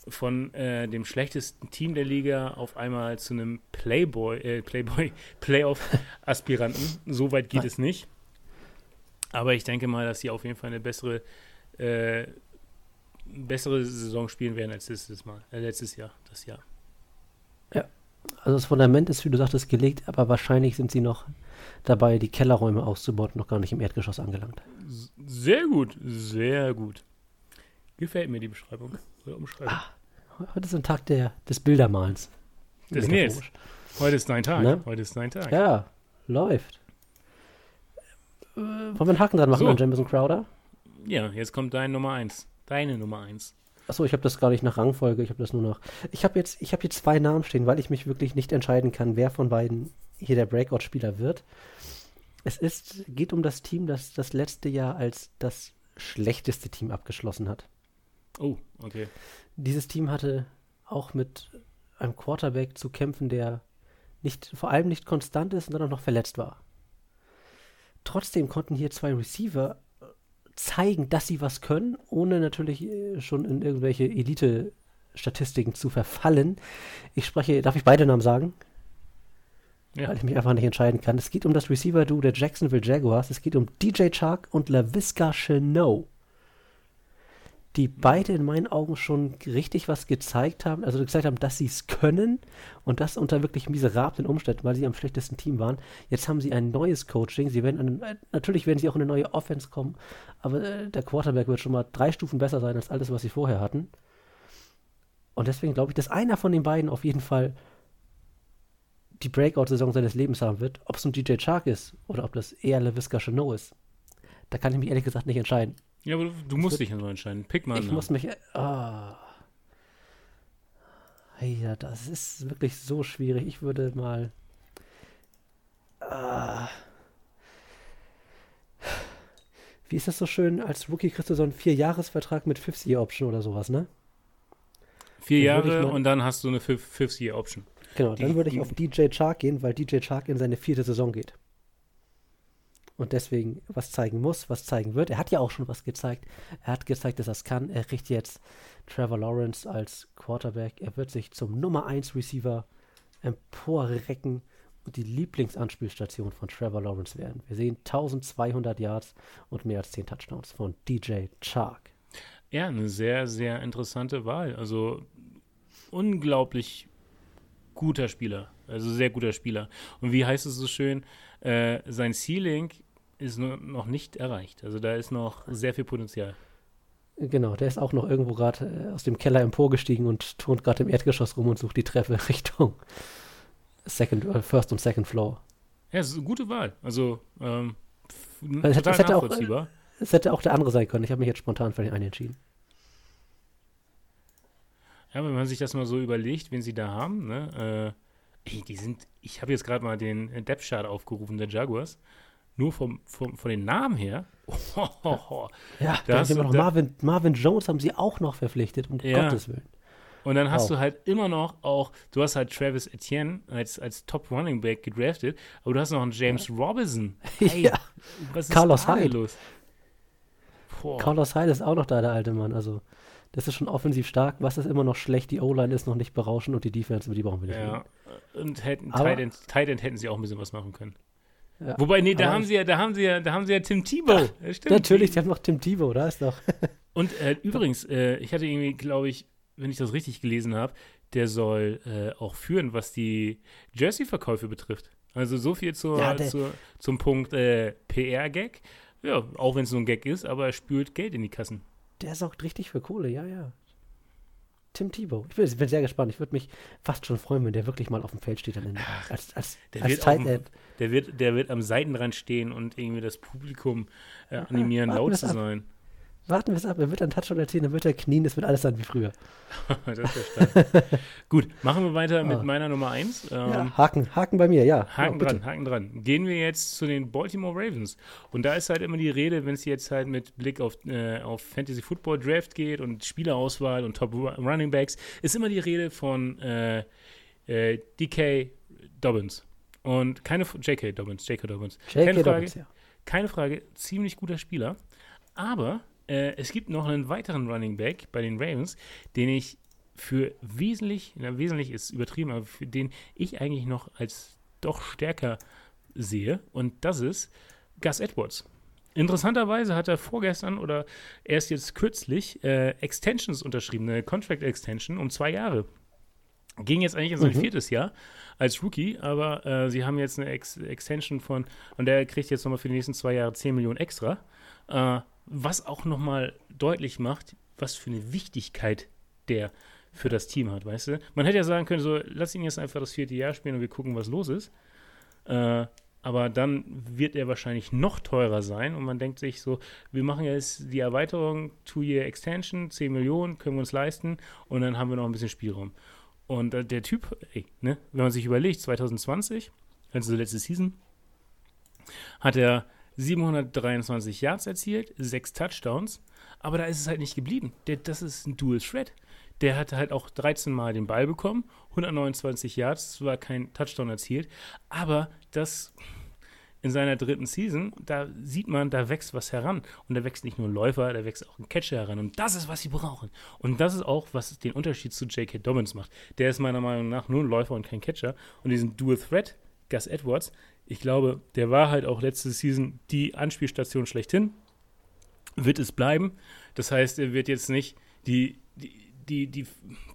von äh, dem schlechtesten Team der Liga auf einmal zu einem Playboy, äh, Playboy, [laughs] Playoff-Aspiranten. so weit geht es nicht. Aber ich denke mal, dass sie auf jeden Fall eine bessere, äh, bessere Saison spielen werden als letztes Mal, äh, letztes Jahr, das Jahr. Ja, Also das Fundament ist, wie du sagtest, gelegt, aber wahrscheinlich sind sie noch dabei, die Kellerräume auszubauen, noch gar nicht im Erdgeschoss angelangt. Sehr gut, sehr gut. Gefällt mir die Beschreibung. Umschreibung. Ah, heute ist ein Tag der, des Bildermalens. Des Nils. Heute ist dein Tag. Ne? Heute ist dein Tag. Ja, läuft. Äh, wollen wir einen Haken dran machen so. an Jamison Crowder? Ja, jetzt kommt dein Nummer 1. Deine Nummer 1. Achso, ich habe das gar nicht nach Rangfolge, ich habe das nur nach. Ich habe jetzt, ich habe hier zwei Namen stehen, weil ich mich wirklich nicht entscheiden kann, wer von beiden hier der Breakout-Spieler wird. Es ist, geht um das Team, das das letzte Jahr als das schlechteste Team abgeschlossen hat. Oh, okay. Dieses Team hatte auch mit einem Quarterback zu kämpfen, der nicht, vor allem nicht konstant ist, sondern noch verletzt war. Trotzdem konnten hier zwei Receiver zeigen, dass sie was können, ohne natürlich äh, schon in irgendwelche Elite-Statistiken zu verfallen. Ich spreche, darf ich beide Namen sagen? Ja. Weil ich mich einfach nicht entscheiden kann. Es geht um das Receiver-Duo der Jacksonville Jaguars. Es geht um DJ Chark und LaVisca Chenot die beide in meinen Augen schon richtig was gezeigt haben, also gezeigt haben, dass sie es können und das unter wirklich miserablen Umständen, weil sie am schlechtesten Team waren. Jetzt haben sie ein neues Coaching. Sie werden an, äh, natürlich werden sie auch in eine neue Offense kommen, aber äh, der Quarterback wird schon mal drei Stufen besser sein als alles, was sie vorher hatten. Und deswegen glaube ich, dass einer von den beiden auf jeden Fall die Breakout-Saison seines Lebens haben wird. Ob es ein DJ Chark ist oder ob das eher LaVisca Chanot ist. Da kann ich mich ehrlich gesagt nicht entscheiden. Ja, aber du, du musst dich ja so entscheiden. Pick mal. Ich muss mich. Oh. Ja, das ist wirklich so schwierig. Ich würde mal. Uh, wie ist das so schön? Als Rookie kriegst du so einen Vier-Jahres-Vertrag mit Fifth-Year-Option oder sowas, ne? Vier Jahre und dann hast du eine Fifth-Year-Option. Genau, dann würde ich auf DJ Chark gehen, weil DJ Chark in seine vierte Saison geht und deswegen was zeigen muss, was zeigen wird. Er hat ja auch schon was gezeigt. Er hat gezeigt, dass er es kann. Er kriegt jetzt Trevor Lawrence als Quarterback. Er wird sich zum Nummer 1 Receiver emporrecken und die Lieblingsanspielstation von Trevor Lawrence werden. Wir sehen 1200 Yards und mehr als 10 Touchdowns von DJ Chark. Ja, eine sehr, sehr interessante Wahl. Also unglaublich guter Spieler. Also sehr guter Spieler. Und wie heißt es so schön? Äh, sein Ceiling ist nur noch nicht erreicht. Also da ist noch sehr viel Potenzial. Genau, der ist auch noch irgendwo gerade äh, aus dem Keller emporgestiegen und turnt gerade im Erdgeschoss rum und sucht die Treppe [laughs] Richtung Second, äh, First und Second Floor. Ja, es ist eine gute Wahl. Also, ähm, es hätte, es hätte auch, es hätte auch der andere sein können. Ich habe mich jetzt spontan für den einen entschieden. Ja, wenn man sich das mal so überlegt, wen sie da haben, ne? Äh, ey, die sind, ich habe jetzt gerade mal den Depth Chart aufgerufen der Jaguars nur vom, vom, von den Namen her. Oh, oh, oh. Ja, da hast noch Marvin, Marvin Jones haben sie auch noch verpflichtet, um ja. Gottes Willen. Und dann hast wow. du halt immer noch auch, du hast halt Travis Etienne als, als Top Running Back gedraftet, aber du hast noch einen James ja. Robinson. [laughs] Hey, ja. Was ist Carlos Hyde. los? Boah. Carlos Hyde ist auch noch da, der alte Mann. Also, das ist schon offensiv stark. Was ist immer noch schlecht? Die O-Line ist noch nicht berauschend und die Defense, über die brauchen wir nicht. Ja, reden. und hätten, Tight End, Tight End hätten sie auch ein bisschen was machen können. Ja. Wobei, nee, da haben sie ja, da haben sie ja, da haben sie ja Tim Tebow. Ja, Natürlich, die haben noch Tim Tebow, da ist doch. [laughs] Und äh, übrigens, äh, ich hatte irgendwie, glaube ich, wenn ich das richtig gelesen habe, der soll äh, auch führen, was die Jersey-Verkäufe betrifft. Also so viel zur, ja, zur zum Punkt äh, PR-Gag. Ja, auch wenn es so ein Gag ist, aber er spült Geld in die Kassen. Der sorgt richtig für Kohle, ja, ja. Tim Tebow. Ich bin, bin, sehr gespannt. Ich würde mich fast schon freuen, wenn der wirklich mal auf dem Feld steht. Dann Ach, als, als, der, als wird dem, der, wird, der wird am Seitenrand stehen und irgendwie das Publikum äh, animieren, ja, laut zu sein. Warten wir es ab, er wird einen Touchdown erzielen, dann wird er knien, das wird alles dann wie früher. [laughs] das stark. [laughs] Gut, machen wir weiter mit ah. meiner Nummer 1. Ähm, ja, Haken, Haken bei mir, ja. Haken ja, dran, Haken dran. Gehen wir jetzt zu den Baltimore Ravens. Und da ist halt immer die Rede, wenn es jetzt halt mit Blick auf, äh, auf Fantasy Football Draft geht und Spielerauswahl und Top Running Backs, ist immer die Rede von äh, äh, DK Dobbins. Und keine, JK Dobbins, JK Dobbins. JK keine Frage, Dobbins, ja. Keine Frage, ziemlich guter Spieler. Aber äh, es gibt noch einen weiteren Running Back bei den Ravens, den ich für wesentlich, na, wesentlich ist übertrieben, aber für den ich eigentlich noch als doch stärker sehe. Und das ist Gus Edwards. Interessanterweise hat er vorgestern oder erst jetzt kürzlich äh, Extensions unterschrieben, eine Contract Extension um zwei Jahre. Ging jetzt eigentlich in sein mhm. viertes Jahr als Rookie, aber äh, sie haben jetzt eine Ex Extension von, und der kriegt jetzt nochmal für die nächsten zwei Jahre 10 Millionen extra, äh, was auch nochmal deutlich macht, was für eine Wichtigkeit der für das Team hat, weißt du? Man hätte ja sagen können, so, lass ihn jetzt einfach das vierte Jahr spielen und wir gucken, was los ist. Äh, aber dann wird er wahrscheinlich noch teurer sein und man denkt sich so, wir machen jetzt die Erweiterung, Two-Year Extension, 10 Millionen, können wir uns leisten und dann haben wir noch ein bisschen Spielraum. Und äh, der Typ, ey, ne, wenn man sich überlegt, 2020, also letzte Season, hat er 723 Yards erzielt, 6 Touchdowns, aber da ist es halt nicht geblieben. Der, das ist ein Dual Threat. Der hat halt auch 13 Mal den Ball bekommen, 129 Yards, zwar kein Touchdown erzielt, aber das in seiner dritten Season, da sieht man, da wächst was heran. Und da wächst nicht nur ein Läufer, da wächst auch ein Catcher heran. Und das ist, was sie brauchen. Und das ist auch, was den Unterschied zu J.K. Dobbins macht. Der ist meiner Meinung nach nur ein Läufer und kein Catcher. Und diesen Dual Threat, Gus Edwards, ich glaube, der war halt auch letzte Season die Anspielstation schlechthin. Wird es bleiben. Das heißt, er wird jetzt nicht die, die die, die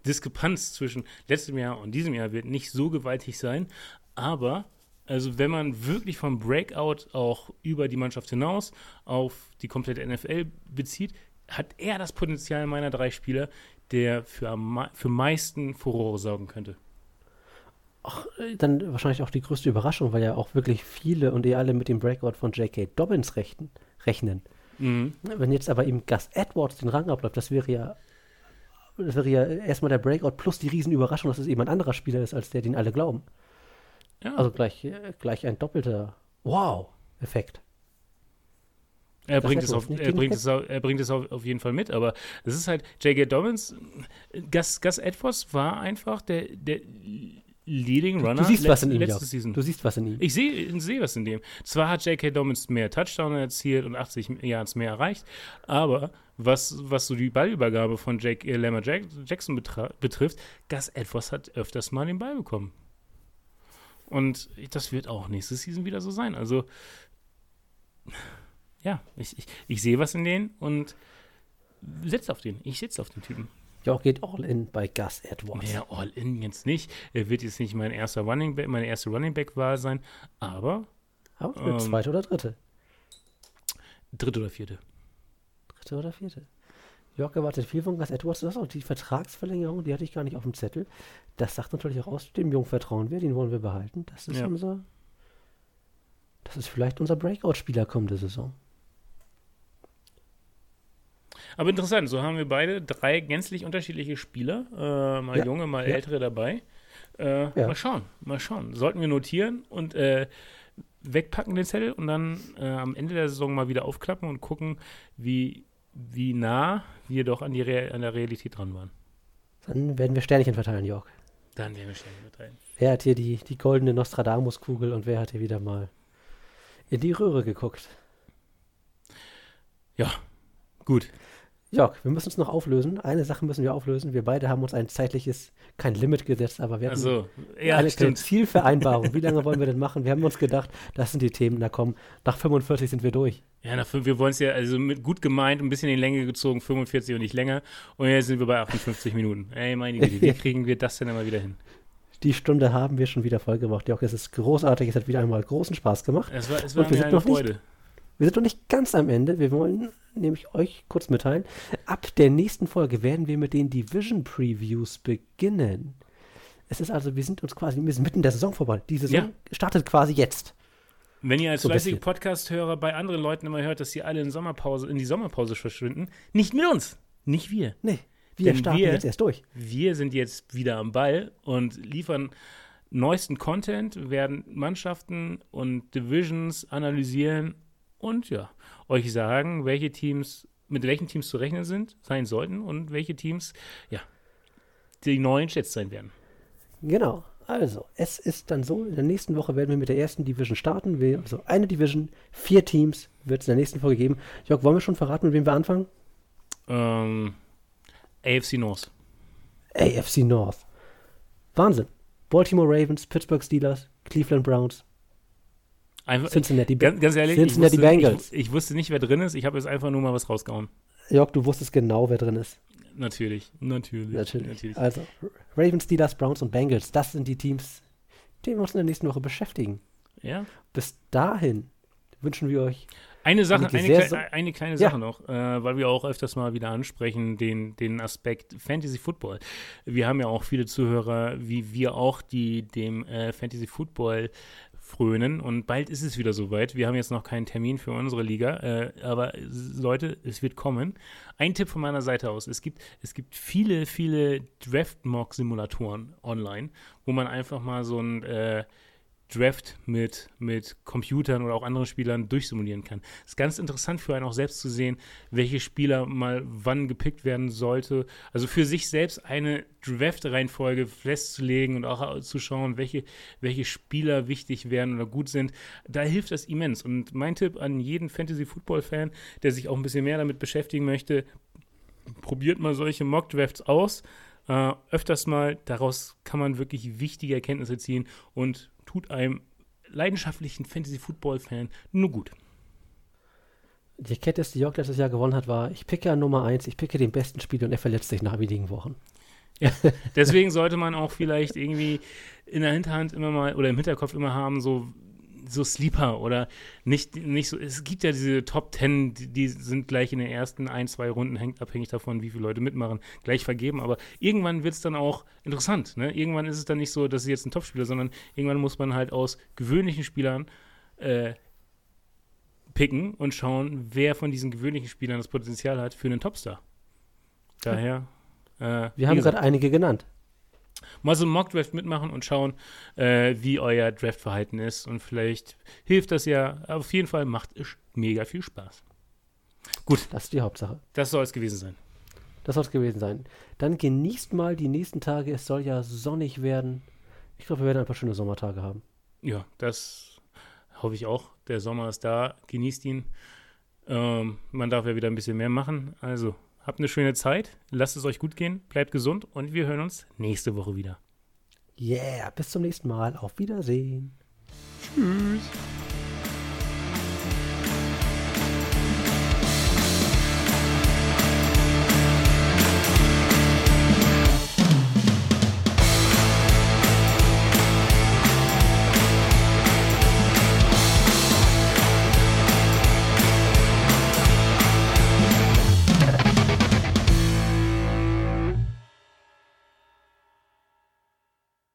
Diskrepanz zwischen letztem Jahr und diesem Jahr wird nicht so gewaltig sein, aber also wenn man wirklich vom Breakout auch über die Mannschaft hinaus auf die komplette NFL bezieht, hat er das Potenzial meiner drei Spieler, der für, für meisten Furore sorgen könnte. Ach, dann wahrscheinlich auch die größte Überraschung, weil ja auch wirklich viele und ihr alle mit dem Breakout von J.K. Dobbins rechten, rechnen. Mhm. Wenn jetzt aber ihm Gus Edwards den Rang abläuft, das wäre ja das wäre ja erstmal der Breakout plus die Riesenüberraschung, dass es eben ein anderer Spieler ist, als der, den alle glauben. Ja. Also gleich, gleich ein doppelter Wow-Effekt. Er bringt, es auf, er, bringt es auf, er bringt es auf, auf jeden Fall mit, aber es ist halt, J.K. Dobbins, Gus, Gus Edwards war einfach der, der Leading Runner. Du siehst was in ihm. Letzte Season. Du siehst was in ihm. Ich sehe seh was in dem. Zwar hat J.K. Dobbins mehr Touchdown erzielt und 80 Yards mehr erreicht, aber was, was so die Ballübergabe von Jake, äh, Lamar Jack, Jackson betrifft, Gus Edwards hat öfters mal den Ball bekommen. Und das wird auch nächste Season wieder so sein. Also, ja, ich, ich, ich sehe was in denen und setze auf den. Ich setze auf den Typen. Ja, geht all in bei Gus Edwards. Ja, all in jetzt nicht. Er wird jetzt nicht mein erster Running Back, meine erste Running Back Wahl sein, aber. Aber ähm, zweite oder dritte? Dritte oder vierte. Dritte oder vierte. Jörg erwartet viel von Gus Edwards. Das ist auch die Vertragsverlängerung, die hatte ich gar nicht auf dem Zettel. Das sagt natürlich auch aus, dem Jungen vertrauen wir, den wollen wir behalten. Das ist ja. unser. Das ist vielleicht unser Breakout-Spieler kommende Saison. Aber interessant, so haben wir beide drei gänzlich unterschiedliche Spieler. Äh, mal ja. junge, mal ja. ältere dabei. Äh, ja. Mal schauen, mal schauen. Sollten wir notieren und äh, wegpacken den Zettel und dann äh, am Ende der Saison mal wieder aufklappen und gucken, wie, wie nah wir doch an, die Re an der Realität dran waren. Dann werden wir Sternchen verteilen, Jörg. Dann werden wir Sternchen verteilen. Wer hat hier die, die goldene Nostradamus-Kugel und wer hat hier wieder mal in die Röhre geguckt? Ja, gut. Jörg, wir müssen uns noch auflösen. Eine Sache müssen wir auflösen. Wir beide haben uns ein zeitliches, kein Limit gesetzt, aber wir haben so. ja, eine stimmt. Zielvereinbarung. Wie lange wollen wir denn machen? Wir haben uns gedacht, das sind die Themen, da kommen, nach 45 sind wir durch. Ja, nach, wir wollen es ja, also mit gut gemeint, ein bisschen in Länge gezogen, 45 und nicht länger. Und jetzt sind wir bei 58 Minuten. Ey, meine Güte, wie [laughs] kriegen wir das denn immer wieder hin? Die Stunde haben wir schon wieder vollgebracht. Jörg, es ist großartig, es hat wieder einmal großen Spaß gemacht. Es war, es war mir eine Freude. Nicht, wir sind noch nicht ganz am Ende. Wir wollen nämlich euch kurz mitteilen. Ab der nächsten Folge werden wir mit den Division Previews beginnen. Es ist also, wir sind uns quasi, wir sind mitten in der Saison vorbei. Die Saison ja. startet quasi jetzt. Wenn ihr als so fleißige Podcast-Hörer bei anderen Leuten immer hört, dass sie alle in, Sommerpause, in die Sommerpause verschwinden, nicht mit uns. Nicht wir. Nee, wir Denn starten wir, jetzt erst durch. Wir sind jetzt wieder am Ball und liefern neuesten Content, werden Mannschaften und Divisions analysieren und ja, euch sagen, welche Teams, mit welchen Teams zu rechnen sind, sein sollten und welche Teams, ja, die neuen Jets sein werden. Genau. Also, es ist dann so, in der nächsten Woche werden wir mit der ersten Division starten. Wir, also eine Division, vier Teams wird es in der nächsten Folge geben. Jörg, wollen wir schon verraten, mit wem wir anfangen? Ähm, AFC North. AFC North. Wahnsinn. Baltimore Ravens, Pittsburgh Steelers, Cleveland Browns, Einfach, Cincinnati, ganz, ganz ehrlich, Cincinnati ich wusste, Bengals. Ich, ich, wusste nicht, wer drin ist. Ich habe jetzt einfach nur mal was rausgehauen. Jörg, du wusstest genau, wer drin ist. Natürlich, natürlich, Natürlich. natürlich. Also, Ravens, Steelers, Browns und Bengals, das sind die Teams, die wir uns in der nächsten Woche beschäftigen. Ja. Bis dahin wünschen wir euch Eine Sache, eine, klei- so- eine kleine Ja. Sache noch, äh, weil wir auch öfters mal wieder ansprechen, den, den Aspekt Fantasy Football. Wir haben ja auch viele Zuhörer, wie wir auch, die dem äh, Fantasy Football frönen und bald ist es wieder soweit. Wir haben jetzt noch keinen Termin für unsere Liga, äh, aber Leute, es wird kommen. Ein Tipp von meiner Seite aus, es gibt, es gibt viele, viele Draft-Mock-Simulatoren online, wo man einfach mal so ein äh, Draft mit, mit Computern oder auch anderen Spielern durchsimulieren kann. ist ganz interessant für einen auch selbst zu sehen, welche Spieler mal wann gepickt werden sollte. Also für sich selbst eine Draft-Reihenfolge festzulegen und auch zu schauen, welche, welche Spieler wichtig werden oder gut sind. Da hilft das immens. Und mein Tipp an jeden Fantasy-Football-Fan, der sich auch ein bisschen mehr damit beschäftigen möchte, probiert mal solche Mock-Drafts aus. Äh, öfters mal, daraus kann man wirklich wichtige Erkenntnisse ziehen und tut einem leidenschaftlichen Fantasy-Football-Fan nur gut. Die Kette, die York letztes Jahr gewonnen hat, war, ich picke an Nummer 1, ich picke den besten Spieler und er verletzt sich nach wenigen Wochen. Deswegen sollte man auch vielleicht irgendwie in der Hinterhand immer mal oder im Hinterkopf immer haben, so, so Sleeper oder nicht, nicht so. Es gibt ja diese Top Ten, die, die sind gleich in den ersten ein, zwei Runden, hängt abhängig davon, wie viele Leute mitmachen, gleich vergeben. Aber irgendwann wird es dann auch interessant. Ne? Irgendwann ist es dann nicht so, dass sie jetzt ein Topspieler, sondern irgendwann muss man halt aus gewöhnlichen Spielern äh, picken und schauen, wer von diesen gewöhnlichen Spielern das Potenzial hat für einen Topstar. Daher. Äh, Wir haben gerade einige genannt. Mal so einen Mock-Draft mitmachen und schauen, äh, wie euer Draftverhalten ist. Und vielleicht hilft das ja. Auf jeden Fall macht es mega viel Spaß. Gut, Das ist die Hauptsache. das soll es gewesen sein. Das soll es gewesen sein. Dann genießt mal die nächsten Tage. Es soll ja sonnig werden. Ich glaube, wir werden ein paar schöne Sommertage haben. Ja, das hoffe ich auch. Der Sommer ist da. Genießt ihn. Ähm, man darf ja wieder ein bisschen mehr machen. Also, habt eine schöne Zeit, lasst es euch gut gehen, bleibt gesund und wir hören uns nächste Woche wieder. Yeah, bis zum nächsten Mal. Auf Wiedersehen. Tschüss.